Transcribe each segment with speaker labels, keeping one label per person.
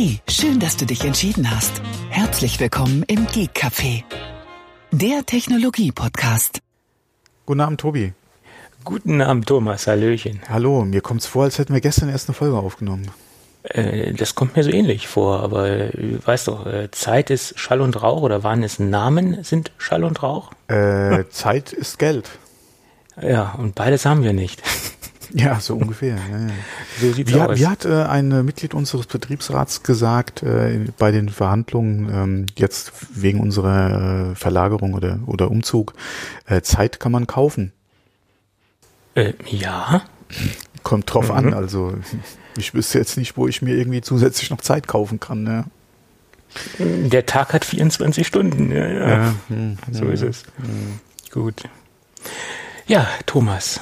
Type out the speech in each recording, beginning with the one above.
Speaker 1: Hey, schön, dass du dich entschieden hast. Herzlich willkommen im Geek Café, der Technologie-Podcast.
Speaker 2: Guten Abend, Tobi.
Speaker 3: Guten Abend, Thomas. Hallöchen.
Speaker 2: Hallo, mir kommt's vor, als hätten wir gestern erst eine Folge aufgenommen.
Speaker 3: Äh, das kommt mir so ähnlich vor, aber äh, weißt doch, äh, Zeit ist Schall und Rauch oder waren es Namen sind Schall und Rauch?
Speaker 2: Äh, Zeit ist Geld.
Speaker 3: Ja, und beides haben wir nicht.
Speaker 2: Ja, so ungefähr. Ja, ja.
Speaker 3: So sieht's
Speaker 2: Wie,
Speaker 3: aus.
Speaker 2: wie hat äh, ein äh, Mitglied unseres Betriebsrats gesagt, äh, bei den Verhandlungen ähm, jetzt wegen unserer äh, Verlagerung oder, oder Umzug, äh, Zeit kann man kaufen.
Speaker 3: äh, ja,
Speaker 2: Kommt drauf
Speaker 3: Mhm.
Speaker 2: an, also ich wüsste jetzt nicht, wo ich mir irgendwie zusätzlich noch Zeit kaufen kann. Ne?
Speaker 3: der Tag hat 24 Stunden. Ja, ja.
Speaker 2: hm,
Speaker 3: so
Speaker 2: hm.
Speaker 3: ist es. Gut. Ja, Thomas.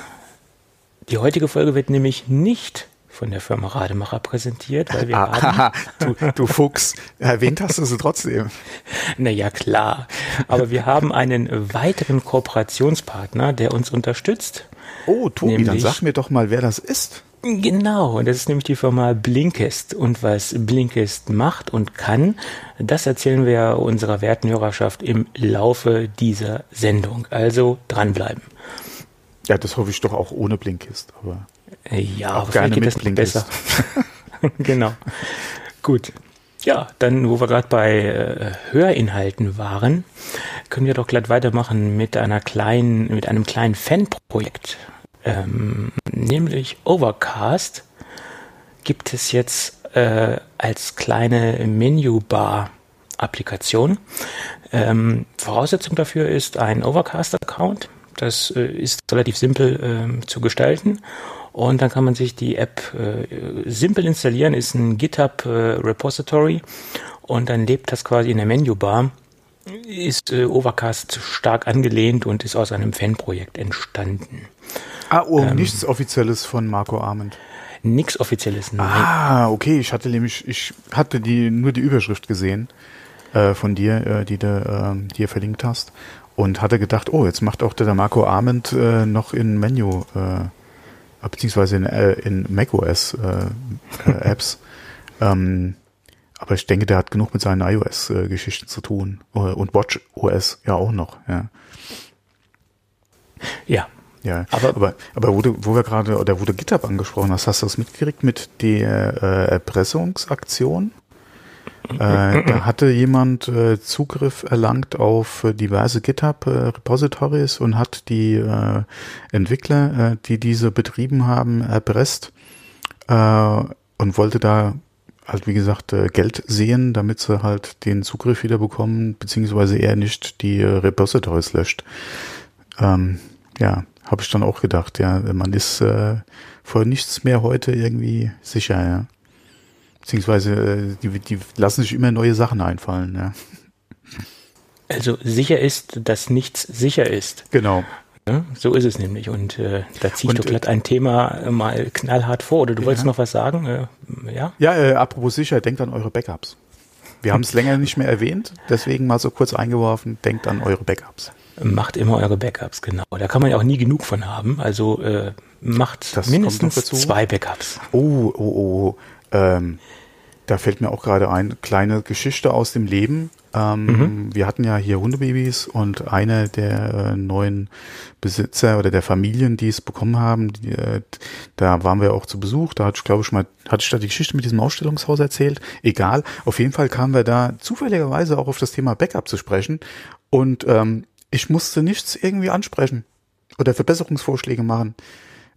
Speaker 3: Die heutige Folge wird nämlich nicht von der Firma Rademacher präsentiert, weil wir haben
Speaker 2: Ah, du, du Fuchs, erwähnt hast du sie trotzdem.
Speaker 3: Naja, klar. Aber wir haben einen weiteren Kooperationspartner, der uns unterstützt.
Speaker 2: Oh, Tobi, dann
Speaker 3: Nämlich-
Speaker 2: sag mir doch mal, wer das ist.
Speaker 3: Genau, und das ist nämlich die Firma Blinkist. Und was Blinkist macht und kann, das erzählen wir unserer werten Hörerschaft im Laufe dieser Sendung. Also dranbleiben.
Speaker 2: Ja, das hoffe ich doch auch ohne Blinkist, aber
Speaker 3: Äh, Ja,
Speaker 2: Auch
Speaker 3: aber
Speaker 2: gerne
Speaker 3: geht
Speaker 2: mit
Speaker 3: das noch besser. genau. Gut. Ja, dann, wo wir gerade bei äh, Hörinhalten waren, können wir doch glatt weitermachen mit einer kleinen, mit einem kleinen Fanprojekt. Ähm, nämlich Overcast gibt es jetzt äh, als kleine Menübar-Applikation. Ähm, Voraussetzung dafür ist ein Overcast-Account. Das äh, ist relativ simpel ähm, zu gestalten. Und dann kann man sich die App äh, simpel installieren, ist ein GitHub äh, Repository und dann lebt das quasi in der Menübar. Ist äh, Overcast stark angelehnt und ist aus einem Fanprojekt entstanden.
Speaker 2: Ah, oh,
Speaker 3: Ähm.
Speaker 2: nichts Offizielles von Marco Arment.
Speaker 3: Nix offizielles, nein.
Speaker 2: Ah, okay, ich hatte nämlich, ich hatte die nur die Überschrift gesehen äh, von dir, äh, die du ähm, dir verlinkt hast und hatte gedacht, oh, jetzt macht auch der Marco Arment äh, noch in Menu äh, beziehungsweise in, äh, in macOS äh, äh, Apps. ähm, aber ich denke, der hat genug mit seinen iOS-Geschichten zu tun äh, und Watch OS ja auch noch. Ja.
Speaker 3: Ja,
Speaker 2: Ja,
Speaker 3: Aber-
Speaker 2: aber, aber, wo, du, wo wir gerade, oder wo du GitHub angesprochen hast, hast du das mitgekriegt mit der äh, Erpressungsaktion? Äh, da hatte jemand äh, Zugriff erlangt auf äh, diverse GitHub-Repositories und hat die äh, Entwickler, äh, die diese betrieben haben, erpresst äh, und wollte da halt, wie gesagt, Geld sehen, damit sie halt den Zugriff wieder bekommen, beziehungsweise er nicht die Repositories löscht. Ähm, ja, habe ich dann auch gedacht, ja, man ist vor nichts mehr heute irgendwie sicher, ja. Beziehungsweise äh, die, die lassen sich immer neue Sachen einfallen, ja.
Speaker 3: also sicher ist, dass nichts sicher ist.
Speaker 2: Genau.
Speaker 3: So ist es nämlich. Und äh, da ziehe ich doch glatt ein Thema äh, mal knallhart vor. Oder du wolltest
Speaker 2: Ja.
Speaker 3: noch was sagen? Äh, ja?
Speaker 2: Ja, äh, apropos sicher, denkt an eure Backups. Wir haben es länger nicht mehr erwähnt, deswegen mal so kurz eingeworfen, denkt an eure Backups.
Speaker 3: Macht immer eure Backups, genau. Da kann man ja auch nie genug von haben. Also äh, macht
Speaker 2: Das
Speaker 3: mindestens zwei Backups.
Speaker 2: Oh, oh, oh, ähm, da fällt mir auch gerade ein, kleine Geschichte aus dem Leben. Ähm, Wir hatten ja hier Hundebabys und einer der äh, neuen Besitzer oder der Familien, die es bekommen haben, die, äh, da waren wir auch zu Besuch. Da hatte ich, glaube ich, mal, hatte ich da die Geschichte mit diesem Ausstellungshaus erzählt. Egal. Auf jeden Fall kamen wir da zufälligerweise auch auf das Thema Backup zu sprechen. Und ähm, ich musste nichts irgendwie ansprechen oder Verbesserungsvorschläge machen.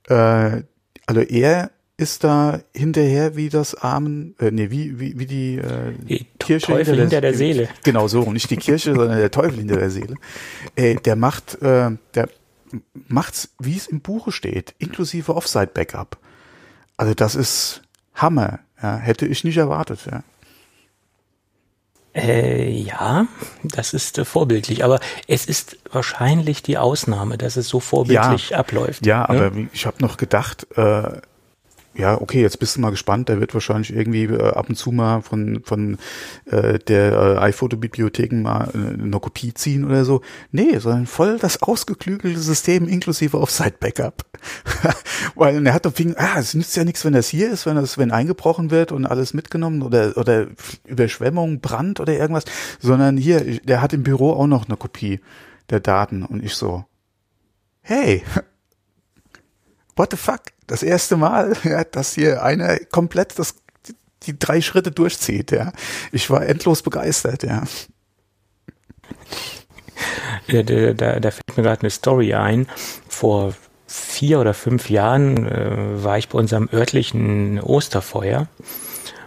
Speaker 2: Äh, also er ist da hinterher wie das Armen, äh, nee, wie, wie, wie die, äh,
Speaker 3: Die Teufel hinter der Seele.
Speaker 2: Genau so, nicht die Kirche, sondern der Teufel hinter der Seele. Äh, der macht, äh, der macht's, wie es im Buche steht, inklusive Offside-Backup. Also das ist Hammer, ja, hätte ich nicht erwartet, ja.
Speaker 3: Äh, ja, das ist äh, vorbildlich. Aber es ist wahrscheinlich die Ausnahme, dass es so vorbildlich abläuft.
Speaker 2: Ja,
Speaker 3: ne?
Speaker 2: aber ich habe noch gedacht, äh, ja, okay, jetzt bist du mal gespannt, der wird wahrscheinlich irgendwie äh, ab und zu mal von, von äh, der äh, iPhoto-Bibliotheken mal äh, eine Kopie ziehen oder so. Nee, sondern voll das ausgeklügelte System inklusive Offsite-Backup. Weil er hat doch ah, es nützt ja nichts, wenn das hier ist, wenn das, wenn eingebrochen wird und alles mitgenommen oder, oder Überschwemmung, Brand oder irgendwas, sondern hier, der hat im Büro auch noch eine Kopie der Daten und ich so, hey, what the fuck? Das erste Mal, ja, dass hier einer komplett das, die, drei Schritte durchzieht, ja. Ich war endlos begeistert, ja.
Speaker 3: Da, da, da fällt mir gerade eine Story ein. Vor vier oder fünf Jahren äh, war ich bei unserem örtlichen Osterfeuer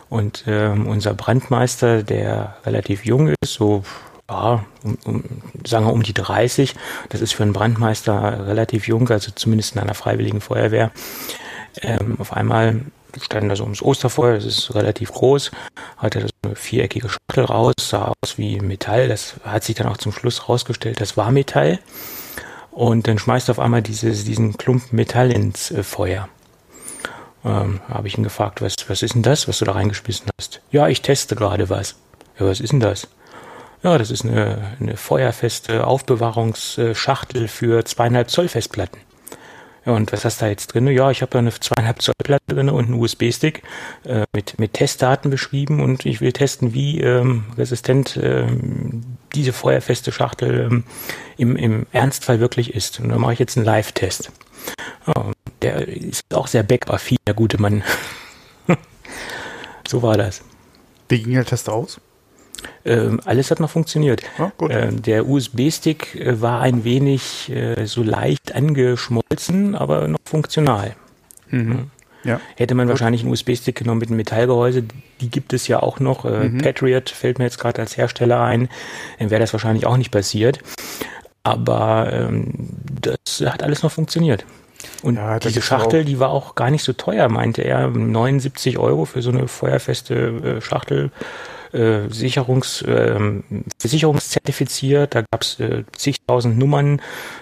Speaker 3: und ähm, unser Brandmeister, der relativ jung ist, so ja, um, um, sagen wir um die 30. Das ist für einen Brandmeister relativ jung, also zumindest in einer freiwilligen Feuerwehr. Ähm, auf einmal standen da so ums Osterfeuer, das ist relativ groß, hatte so eine viereckige Schachtel raus, sah aus wie Metall, das hat sich dann auch zum Schluss rausgestellt, das war Metall. Und dann schmeißt auf einmal dieses, diesen Klumpen Metall ins äh, Feuer. Ähm, habe ich ihn gefragt, was, was ist denn das, was du da reingeschmissen hast? Ja, ich teste gerade was. Ja, was ist denn das? Ja, das ist eine, eine feuerfeste Aufbewahrungsschachtel für zweieinhalb Zoll Festplatten. Und was hast du da jetzt drin? Ja, ich habe da eine zweieinhalb Zoll Platte drin und einen USB-Stick äh, mit, mit Testdaten beschrieben und ich will testen, wie ähm, resistent ähm, diese feuerfeste Schachtel ähm, im, im Ernstfall wirklich ist. Und da mache ich jetzt einen Live-Test. Ja, der ist auch sehr backaffin, der gute Mann. so war das.
Speaker 2: Wie ging der Test aus?
Speaker 3: Ähm, alles hat noch funktioniert. Ja, ähm, der USB-Stick äh, war ein wenig äh, so leicht angeschmolzen, aber noch funktional. Mhm. Ja. Hätte man gut. wahrscheinlich einen USB-Stick genommen mit einem Metallgehäuse, die gibt es ja auch noch. Äh, mhm. Patriot fällt mir jetzt gerade als Hersteller ein, dann wäre das wahrscheinlich auch nicht passiert. Aber ähm, das hat alles noch funktioniert. Und ja, diese Schachtel, die war auch gar nicht so teuer, meinte er. 79 Euro für so eine feuerfeste äh, Schachtel äh, Sicherungs, äh, versicherungszertifiziert. Da gab es äh, zigtausend Nummern.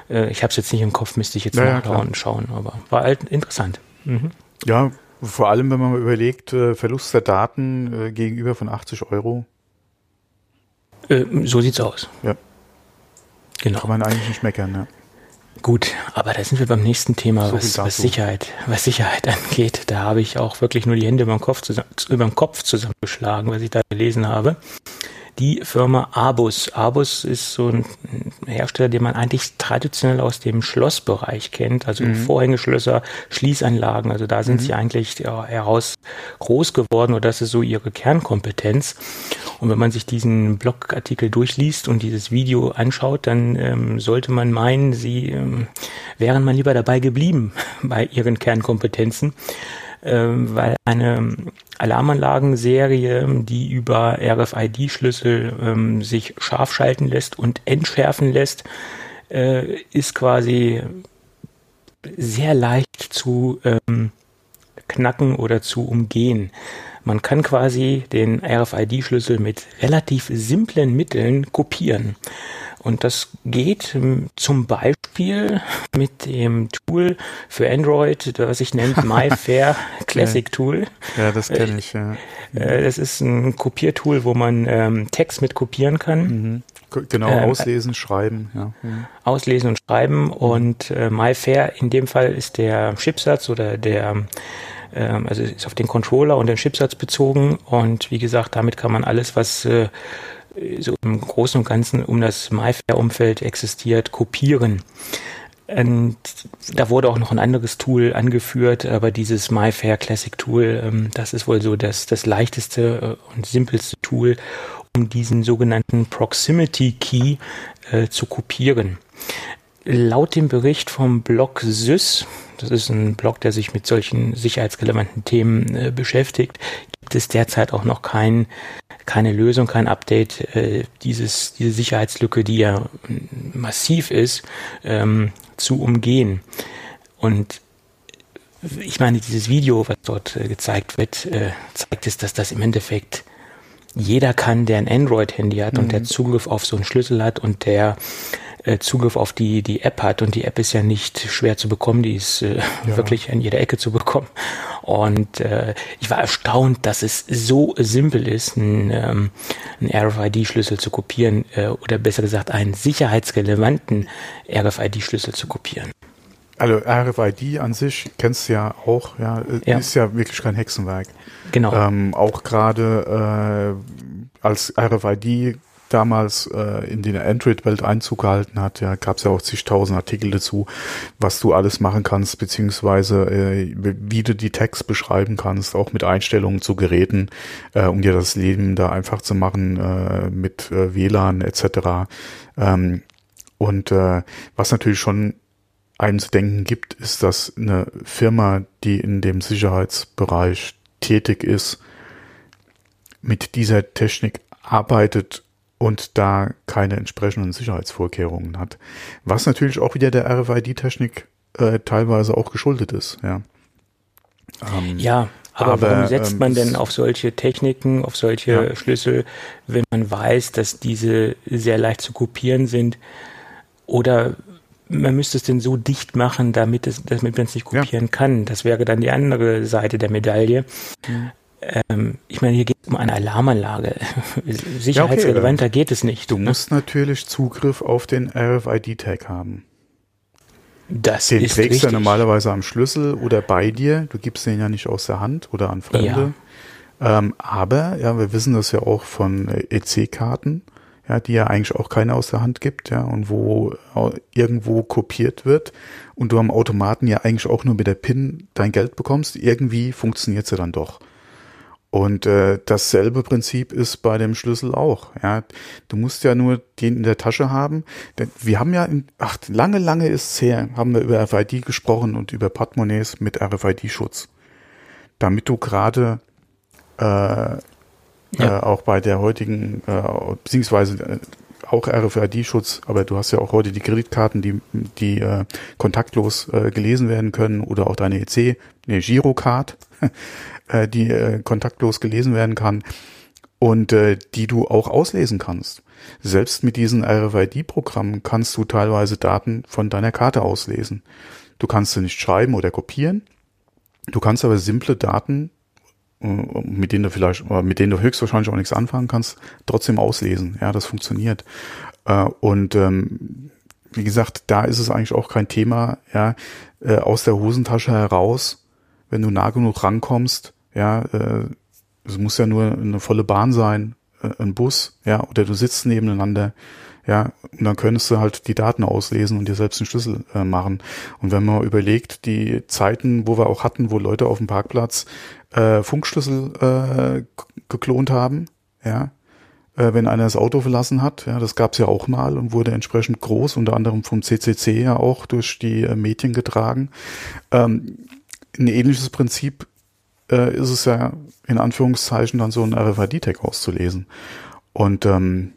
Speaker 3: Äh, ich habe es jetzt nicht im Kopf, müsste ich jetzt naja, nachschauen und schauen, aber war halt interessant. Mhm.
Speaker 2: Ja, vor allem, wenn man mal überlegt, äh, Verlust der Daten äh, gegenüber von 80 Euro.
Speaker 3: Äh, so sieht's aus.
Speaker 2: Ja. Genau. Kann man eigentlich nicht meckern, ja.
Speaker 3: Gut, aber da sind wir beim nächsten Thema, so was, was, Sicherheit, was Sicherheit angeht. Da habe ich auch wirklich nur die Hände über den Kopf, zusammen, über den Kopf zusammengeschlagen, was ich da gelesen habe die Firma Abus. Abus ist so ein Hersteller, den man eigentlich traditionell aus dem Schlossbereich kennt, also mhm. Vorhängeschlösser, Schließanlagen. Also da sind mhm. sie eigentlich ja, heraus groß geworden oder das ist so ihre Kernkompetenz. Und wenn man sich diesen Blogartikel durchliest und dieses Video anschaut, dann ähm, sollte man meinen, sie ähm, wären mal lieber dabei geblieben bei ihren Kernkompetenzen weil eine Alarmanlagenserie, die über RFID-Schlüssel ähm, sich scharf schalten lässt und entschärfen lässt, äh, ist quasi sehr leicht zu ähm, knacken oder zu umgehen. Man kann quasi den RFID-Schlüssel mit relativ simplen Mitteln kopieren. Und das geht ähm, zum Beispiel mit dem Tool für Android, das sich nennt MyFair Classic Tool.
Speaker 2: Ja, das kenne ich, ja.
Speaker 3: Äh, das ist ein Kopiertool, wo man ähm, Text mit kopieren kann.
Speaker 2: Mhm. Genau, ähm, auslesen, schreiben, ja. Mhm.
Speaker 3: Auslesen und schreiben. Und äh, MyFair in dem Fall ist der Chipsatz oder der ähm, also ist auf den Controller und den Chipsatz bezogen und wie gesagt, damit kann man alles, was äh, so im Großen und Ganzen um das MyFair-Umfeld existiert, kopieren. Und da wurde auch noch ein anderes Tool angeführt, aber dieses MyFair Classic Tool, ähm, das ist wohl so das, das leichteste äh, und simpelste Tool, um diesen sogenannten Proximity Key äh, zu kopieren. Laut dem Bericht vom Blog SYS, das ist ein Blog, der sich mit solchen sicherheitsrelevanten Themen äh, beschäftigt, gibt es derzeit auch noch kein keine Lösung, kein Update, äh, dieses, diese Sicherheitslücke, die ja massiv ist, ähm, zu umgehen. Und ich meine, dieses Video, was dort äh, gezeigt wird, äh, zeigt es, dass das im Endeffekt jeder kann, der ein Android-Handy hat mhm. und der mhm. Zugriff auf so einen Schlüssel hat und der äh, Zugriff auf die, die App hat. Und die App ist ja nicht schwer zu bekommen, die ist äh, ja. wirklich an jeder Ecke zu bekommen. Und äh, ich war erstaunt, dass es so simpel ist, einen, ähm, einen RFID-Schlüssel zu kopieren äh, oder besser gesagt einen sicherheitsrelevanten RFID-Schlüssel zu kopieren.
Speaker 2: Also RFID an sich kennst du ja auch, ja, ja. ist ja wirklich kein Hexenwerk.
Speaker 3: Genau.
Speaker 2: Ähm, auch gerade äh, als RFID damals äh, in die Android-Welt Einzug gehalten hat, ja, gab es ja auch zigtausend Artikel dazu, was du alles machen kannst, beziehungsweise äh, wie du die Tags beschreiben kannst, auch mit Einstellungen zu Geräten, äh, um dir das Leben da einfach zu machen äh, mit äh, WLAN etc. Ähm, und äh, was natürlich schon einem zu denken gibt, ist, dass eine Firma, die in dem Sicherheitsbereich tätig ist, mit dieser Technik arbeitet und da keine entsprechenden Sicherheitsvorkehrungen hat. Was natürlich auch wieder der RFID-Technik äh, teilweise auch geschuldet ist. Ja,
Speaker 3: ähm, ja aber, aber, warum setzt ähm, man denn auf solche Techniken, auf solche ja. Schlüssel, wenn man weiß, dass diese sehr leicht zu kopieren sind? Oder man müsste es denn so dicht machen, damit, es, damit man es nicht kopieren ja. kann. Das wäre dann die andere Seite der Medaille. Mhm. Ähm, ich meine, hier geht es um eine Alarmanlage. Sicherheitsrelevanter ja, okay, geht es nicht.
Speaker 2: Du ne? musst natürlich Zugriff auf den RFID-Tag haben.
Speaker 3: Das
Speaker 2: den
Speaker 3: ist
Speaker 2: trägst
Speaker 3: du
Speaker 2: normalerweise am Schlüssel oder bei dir. Du gibst den ja nicht aus der Hand oder an Fremde. Ja. Ähm, aber, ja, wir wissen das ja auch von EC-Karten ja, die ja eigentlich auch keiner aus der Hand gibt, ja, und wo irgendwo kopiert wird und du am Automaten ja eigentlich auch nur mit der PIN dein Geld bekommst, irgendwie funktioniert sie dann doch. Und äh, dasselbe Prinzip ist bei dem Schlüssel auch. Ja, du musst ja nur den in der Tasche haben. Wir haben ja, in, ach, lange, lange ist es her, haben wir über RFID gesprochen und über Portemonnaies mit RFID-Schutz, damit du gerade äh, ja. äh, auch bei der heutigen, äh, beziehungsweise äh, auch RFID-Schutz, aber du hast ja auch heute die Kreditkarten, die, die äh, kontaktlos äh, gelesen werden können oder auch deine EC, eine Girocard, äh, die äh, kontaktlos gelesen werden kann und äh, die du auch auslesen kannst. Selbst mit diesen RFID-Programmen kannst du teilweise Daten von deiner Karte auslesen. Du kannst sie nicht schreiben oder kopieren. Du kannst aber simple Daten äh, mit denen du vielleicht, mit denen du höchstwahrscheinlich auch nichts anfangen kannst, trotzdem auslesen. Ja, das funktioniert. Äh, und ähm, wie gesagt, da ist es eigentlich auch kein Thema, ja, äh, aus der Hosentasche heraus, wenn du nah genug rankommst, ja, es muss ja nur eine volle Bahn sein, ein Bus, ja, oder du sitzt nebeneinander, ja, und dann könntest du halt die Daten auslesen und dir selbst einen Schlüssel äh, machen. Und wenn man überlegt, die Zeiten, wo wir auch hatten, wo Leute auf dem Parkplatz äh, Funkschlüssel äh, geklont haben, ja, äh, wenn einer das Auto verlassen hat, ja, das gab's ja auch mal und wurde entsprechend groß, unter anderem vom CCC ja auch durch die äh, Medien getragen. Ähm, ein ähnliches Prinzip äh, ist es ja in Anführungszeichen dann so ein RFID-Tag auszulesen. Und ähm,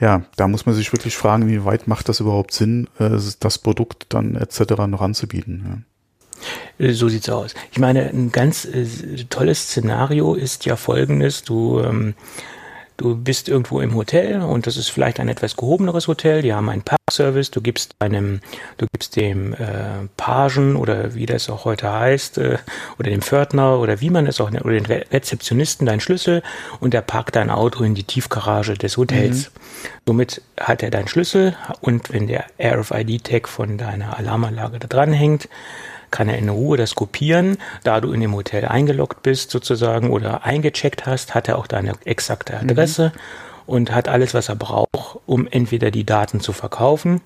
Speaker 2: ja, da muss man sich wirklich fragen, wie weit macht das überhaupt Sinn, äh, das Produkt dann etc. noch anzubieten. Ja.
Speaker 3: Äh, so sieht's aus. Ich meine, ein ganz äh, tolles Szenario ist ja folgendes. Du, ähm, du bist irgendwo im Hotel und das ist vielleicht ein etwas gehobeneres Hotel. Die haben einen Parkservice. Du gibst einem, du gibst dem äh, Pagen oder wie das auch heute heißt, äh, oder dem Pförtner oder wie man es auch nennt, oder den Re Rezeptionisten deinen Schlüssel und der parkt dein Auto in die Tiefgarage des Hotels. Mhm. Somit hat er deinen Schlüssel und wenn der RFID-Tag von deiner Alarmanlage da dran hängt, kann er in Ruhe das kopieren. Da du in dem Hotel eingeloggt bist sozusagen oder eingecheckt hast, hat er auch deine exakte mhm. Adresse mhm. und hat alles, was er braucht, um entweder die Daten zu verkaufen.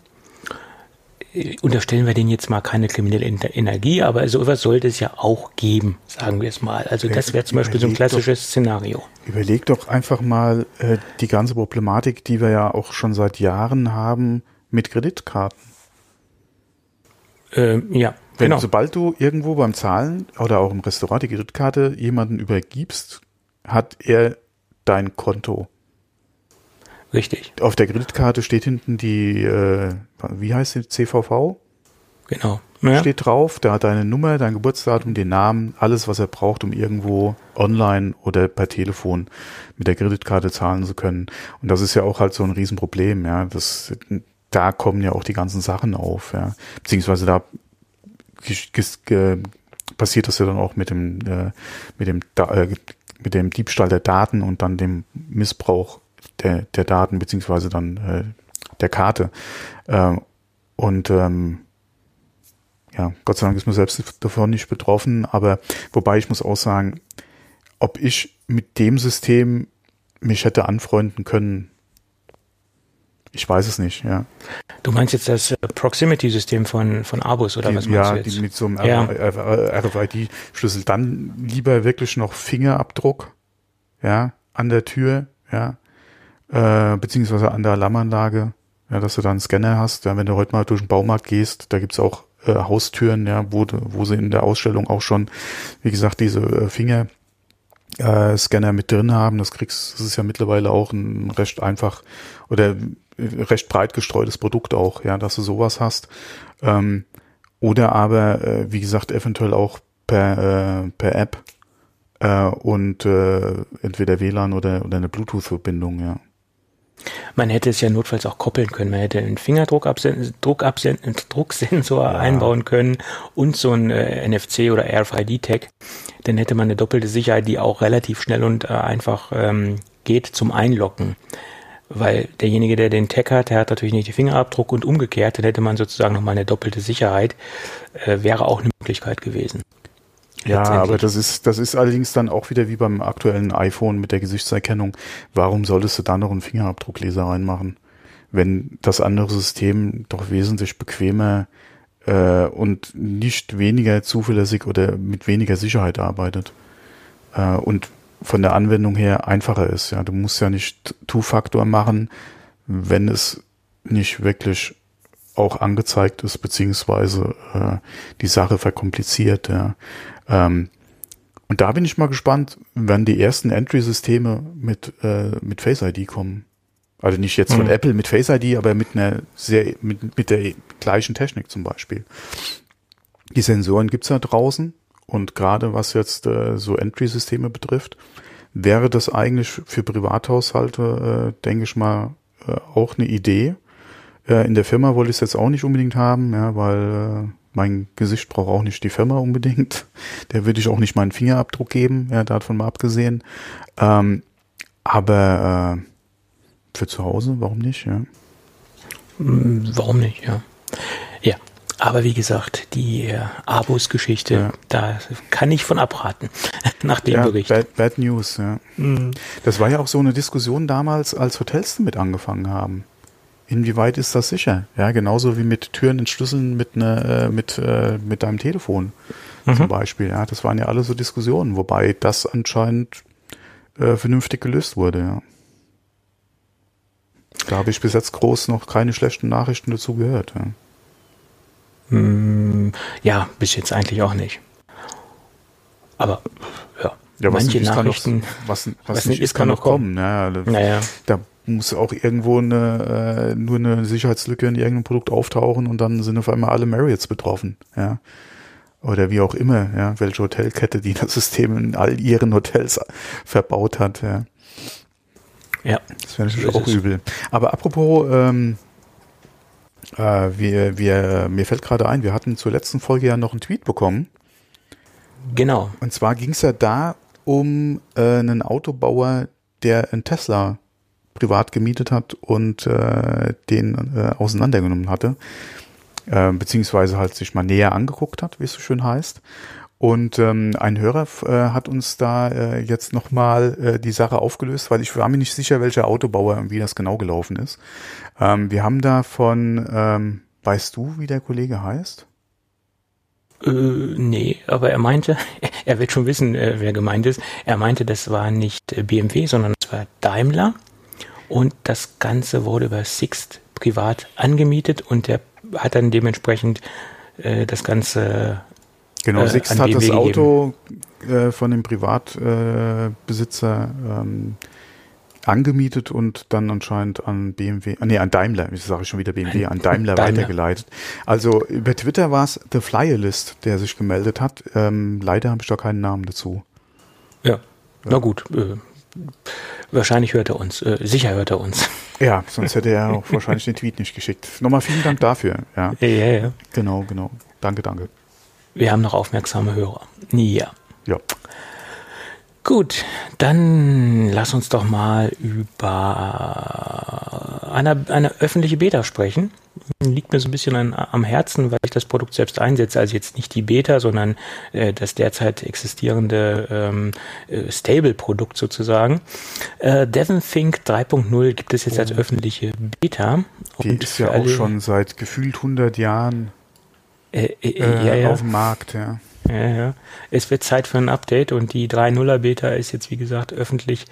Speaker 3: Unterstellen wir denen jetzt mal keine kriminelle Energie, aber sowas sollte es ja auch geben, sagen wir es mal. Also das wäre zum Beispiel so ein klassisches doch, Szenario.
Speaker 2: Überleg doch einfach mal äh, die ganze Problematik, die wir ja auch schon seit Jahren haben mit Kreditkarten.
Speaker 3: Ähm, ja,
Speaker 2: wenn, genau. Sobald du irgendwo beim Zahlen oder auch im Restaurant die Kreditkarte jemanden übergibst, hat er dein Konto.
Speaker 3: Richtig.
Speaker 2: Auf der Kreditkarte steht hinten die, äh, wie heißt die, CVV?
Speaker 3: Genau.
Speaker 2: Ja. Steht drauf, da hat deine Nummer, dein Geburtsdatum, den Namen, alles, was er braucht, um irgendwo online oder per Telefon mit der Kreditkarte zahlen zu können. Und das ist ja auch halt so ein Riesenproblem, ja. Das, da kommen ja auch die ganzen Sachen auf, ja. Beziehungsweise da passiert das ja dann auch mit dem, äh, mit dem, äh, mit dem Diebstahl der Daten und dann dem Missbrauch der, der Daten beziehungsweise dann äh, der Karte. Äh, und ähm, ja, Gott sei Dank ist man selbst davon nicht betroffen, aber wobei ich muss auch sagen, ob ich mit dem System mich hätte anfreunden können, ich weiß es nicht, ja.
Speaker 3: Du meinst jetzt das äh, Proximity-System von, von Abus oder
Speaker 2: die,
Speaker 3: was meinst
Speaker 2: ja,
Speaker 3: du jetzt?
Speaker 2: Die mit so einem
Speaker 3: ja.
Speaker 2: RFID-Schlüssel. Dann lieber wirklich noch Fingerabdruck, ja, an der Tür, ja, äh, beziehungsweise an der Alarmanlage, ja, dass du da einen Scanner hast. Ja, wenn du heute mal durch den Baumarkt gehst, da gibt's auch äh, Haustüren, ja, wo, wo sie in der Ausstellung auch schon, wie gesagt, diese äh, Finger äh, Scanner mit drin haben. Das kriegst, das ist ja mittlerweile auch ein recht einfach oder recht breit gestreutes Produkt auch, ja, dass du sowas hast. Ähm, oder aber, äh, wie gesagt, eventuell auch per, äh, per App äh, und äh, entweder WLAN oder, oder eine Bluetooth-Verbindung, ja.
Speaker 3: Man hätte es ja notfalls auch koppeln können. Man hätte einen Fingerdrucksensor Drucksensor ja. einbauen können und so ein äh, NFC oder RFID-Tag. Dann hätte man eine doppelte Sicherheit, die auch relativ schnell und äh, einfach ähm, geht zum Einloggen. Weil derjenige, der den Tag hat, der hat natürlich nicht den Fingerabdruck und umgekehrt, dann hätte man sozusagen nochmal eine doppelte Sicherheit. Äh, wäre auch eine Möglichkeit gewesen.
Speaker 2: Ja, aber das ist, das ist allerdings dann auch wieder wie beim aktuellen iPhone mit der Gesichtserkennung. Warum solltest du da noch einen Fingerabdruckleser reinmachen? Wenn das andere System doch wesentlich bequemer äh, und nicht weniger zuverlässig oder mit weniger Sicherheit arbeitet. Äh, und von der Anwendung her einfacher ist. Ja, du musst ja nicht Two-Faktor machen, wenn es nicht wirklich auch angezeigt ist, beziehungsweise äh, die Sache verkompliziert. Ja. Ähm, und da bin ich mal gespannt, wenn die ersten Entry-Systeme mit, äh, mit Face ID kommen. Also nicht jetzt von mhm. Apple mit Face ID, aber mit einer sehr, mit, mit der gleichen Technik zum Beispiel. Die Sensoren gibt's ja draußen und gerade was jetzt äh, so Entry-Systeme betrifft, wäre das eigentlich für Privathaushalte, äh, denke ich mal, äh, auch eine Idee. Äh, in der Firma wollte ich es jetzt auch nicht unbedingt haben, ja, weil äh, mein Gesicht braucht auch nicht die Firma unbedingt. Der würde ich auch nicht meinen Fingerabdruck geben, ja, davon mal abgesehen. Ähm, aber äh, für zu Hause, warum nicht, ja?
Speaker 3: Mm, warum nicht, ja. Ja, aber wie gesagt, die äh, Abos-Geschichte, ja. da kann ich von abraten, nach dem
Speaker 2: ja,
Speaker 3: Bericht.
Speaker 2: Bad, bad News, ja. Mhm. Das war ja auch so eine Diskussion damals, als Hotels damit angefangen haben inwieweit ist das sicher? Ja, genauso wie mit Türen entschlüsseln mit ne, äh, mit äh, mit deinem Telefon mhm. zum Beispiel. Ja, das waren ja alle so Diskussionen, wobei das anscheinend äh, vernünftig gelöst wurde. Ja. Da habe ich bis jetzt groß noch keine schlechten Nachrichten dazu gehört.
Speaker 3: Ja, mm, ja bis jetzt eigentlich auch nicht. Aber ja,
Speaker 2: ja manche Nachrichten, noch, was, was, was, nicht ist, kann, kann noch kommen. kommen. Ja,
Speaker 3: naja.
Speaker 2: Da muss auch irgendwo eine, äh, nur eine Sicherheitslücke in irgendeinem Produkt auftauchen und dann sind auf einmal alle Marriotts betroffen, ja. Oder wie auch immer, ja, welche Hotelkette, die das System in all ihren Hotels verbaut hat, ja.
Speaker 3: Ja.
Speaker 2: Das wäre natürlich auch übel. Aber apropos, ähm, äh, wir, wir, mir fällt gerade ein, wir hatten zur letzten Folge ja noch einen Tweet bekommen.
Speaker 3: Genau.
Speaker 2: Und zwar ging es ja da um äh, einen Autobauer, der einen Tesla privat gemietet hat und äh, den äh, auseinandergenommen hatte, äh, beziehungsweise halt sich mal näher angeguckt hat, wie es so schön heißt. Und ähm, ein Hörer äh, hat uns da äh, jetzt nochmal äh, die Sache aufgelöst, weil ich war mir nicht sicher, welcher Autobauer und wie das genau gelaufen ist. Ähm, wir haben da von, ähm, weißt du, wie der Kollege heißt?
Speaker 3: Äh, nee, aber er meinte, er wird schon wissen, äh, wer gemeint ist. Er meinte, das war nicht äh, BMW, sondern es war Daimler. Und das Ganze wurde über Sixt privat angemietet und der hat dann dementsprechend äh, das Ganze.
Speaker 2: Genau, äh, Sixt hat das Auto äh, von dem Privatbesitzer ähm, angemietet und dann anscheinend an BMW, äh, nee, an Daimler, ich sage schon wieder BMW, an Daimler, Daimler. weitergeleitet. Also über Twitter war es The Flyer List, der sich gemeldet hat. Ähm, leider habe ich da keinen Namen dazu.
Speaker 3: Ja, na gut. Äh, Wahrscheinlich hört er uns, äh, sicher hört er uns.
Speaker 2: Ja, sonst hätte er auch wahrscheinlich den Tweet nicht geschickt. Nochmal vielen Dank dafür. Ja,
Speaker 3: ja, ja.
Speaker 2: Genau, genau. Danke, danke.
Speaker 3: Wir haben noch aufmerksame Hörer. Ja.
Speaker 2: Ja.
Speaker 3: Gut, dann lass uns doch mal über eine, eine öffentliche Beta sprechen. Liegt mir so ein bisschen an, am Herzen, weil ich das Produkt selbst einsetze. Also jetzt nicht die Beta, sondern äh, das derzeit existierende ähm, äh, Stable-Produkt sozusagen. Äh, DevonThink 3.0 gibt es jetzt oh. als öffentliche Beta.
Speaker 2: Die ist ja auch schon seit gefühlt 100 Jahren
Speaker 3: äh, äh, äh, ja, ja.
Speaker 2: auf dem Markt, ja.
Speaker 3: Ja, ja. Es wird Zeit für ein Update und die 3.0er Beta ist jetzt, wie gesagt, öffentlich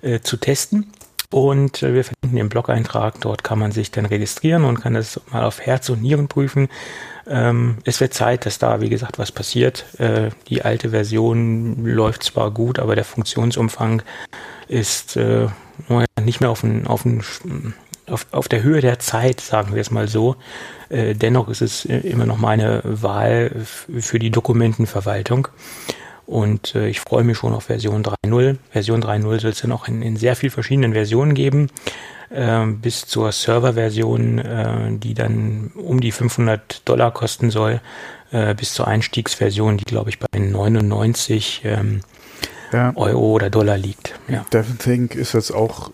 Speaker 3: äh, zu testen. Und äh, wir verlinken den Blog-Eintrag. Dort kann man sich dann registrieren und kann das mal auf Herz und Nieren prüfen. Ähm, es wird Zeit, dass da, wie gesagt, was passiert. Äh, die alte Version läuft zwar gut, aber der Funktionsumfang ist äh, nicht mehr auf, ein, auf, ein, auf, auf der Höhe der Zeit, sagen wir es mal so. Äh, dennoch ist es äh, immer noch meine Wahl für die Dokumentenverwaltung. Und äh, ich freue mich schon auf Version 3.0. Version 3.0 soll es ja noch in, in, sehr vielen verschiedenen Versionen geben, äh, bis zur Serverversion, äh, die dann um die 500 Dollar kosten soll, äh, bis zur Einstiegsversion, die glaube ich bei 99 ähm, ja. Euro oder Dollar liegt.
Speaker 2: Ja. Think ist jetzt auch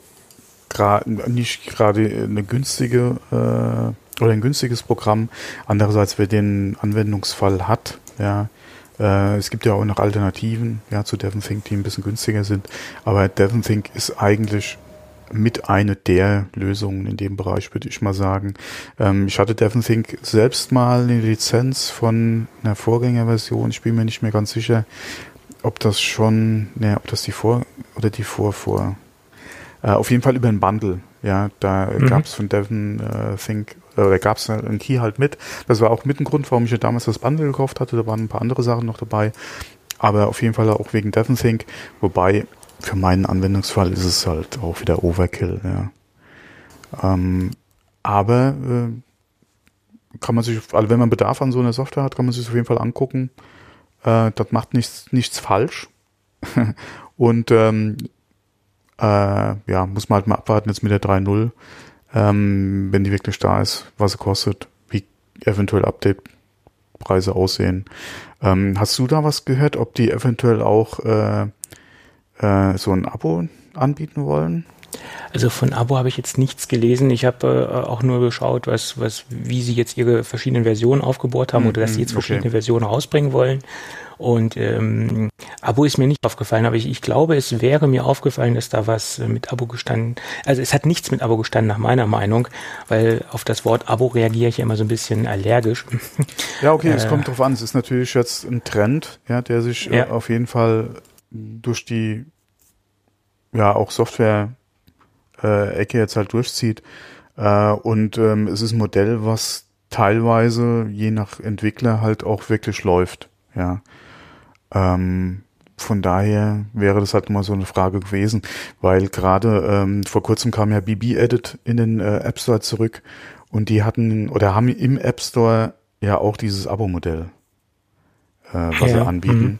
Speaker 2: nicht gerade eine günstige äh, oder ein günstiges Programm. Andererseits, wer den Anwendungsfall hat, ja, äh, es gibt ja auch noch Alternativen, ja, zu DevonThink, die ein bisschen günstiger sind. Aber DevonThink ist eigentlich mit eine der Lösungen in dem Bereich, würde ich mal sagen. Ähm, ich hatte DevonThink selbst mal eine Lizenz von einer Vorgängerversion. Ich bin mir nicht mehr ganz sicher, ob das schon, ne, ob das die Vor- oder die Vorvor. Äh, auf jeden Fall über ein Bundle. Ja, da mhm. gab es von Devon äh, Think äh, da gab es einen Key halt mit. Das war auch mit ein Grund, warum ich ja damals das Bundle gekauft hatte. Da waren ein paar andere Sachen noch dabei. Aber auf jeden Fall auch wegen DevonThink. Wobei, für meinen Anwendungsfall ist es halt auch wieder Overkill, ja. Ähm, aber äh, kann man sich, also wenn man Bedarf an so einer Software hat, kann man sich auf jeden Fall angucken. Äh, das macht nichts, nichts falsch. Und ähm, äh, ja, muss man halt mal abwarten jetzt mit der 3.0 ähm, wenn die wirklich da ist, was sie kostet, wie eventuell Update-Preise aussehen. Ähm, hast du da was gehört, ob die eventuell auch äh, äh, so ein Abo anbieten wollen?
Speaker 3: Also von Abo habe ich jetzt nichts gelesen. Ich habe äh, auch nur geschaut, was, was, wie sie jetzt ihre verschiedenen Versionen aufgebaut haben mm oder dass sie jetzt okay. verschiedene Versionen rausbringen wollen. Und ähm, Abo ist mir nicht aufgefallen, aber ich, ich glaube, es wäre mir aufgefallen, dass da was äh, mit Abo gestanden. Also es hat nichts mit Abo gestanden, nach meiner Meinung, weil auf das Wort Abo reagiere ich immer so ein bisschen allergisch.
Speaker 2: Ja, okay, es äh, kommt drauf an. Es ist natürlich jetzt ein Trend, ja, der sich äh, ja. auf jeden Fall durch die ja auch Software äh, Ecke jetzt halt durchzieht. Und ähm, es ist ein Modell, was teilweise je nach Entwickler halt auch wirklich läuft. Ja. Ähm, von daher wäre das halt mal so eine Frage gewesen, weil gerade ähm, vor kurzem kam ja BB Edit in den äh, App Store zurück und die hatten oder haben im App Store ja auch dieses Abo-Modell, äh, was ja. sie anbieten. Mhm.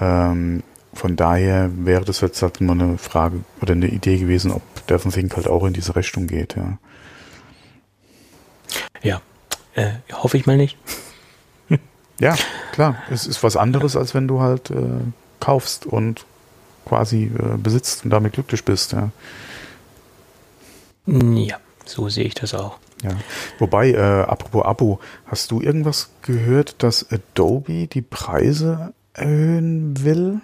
Speaker 2: Ähm, von daher wäre das jetzt halt mal eine Frage oder eine Idee gewesen, ob der Think halt auch in diese Richtung geht, ja.
Speaker 3: Ja, äh, hoffe ich mal nicht.
Speaker 2: Ja, klar. Es ist was anderes, als wenn du halt äh, kaufst und quasi äh, besitzt und damit glücklich bist. Ja.
Speaker 3: ja, so sehe ich das auch.
Speaker 2: Ja. Wobei, äh, apropos Abo, hast du irgendwas gehört, dass Adobe die Preise erhöhen will?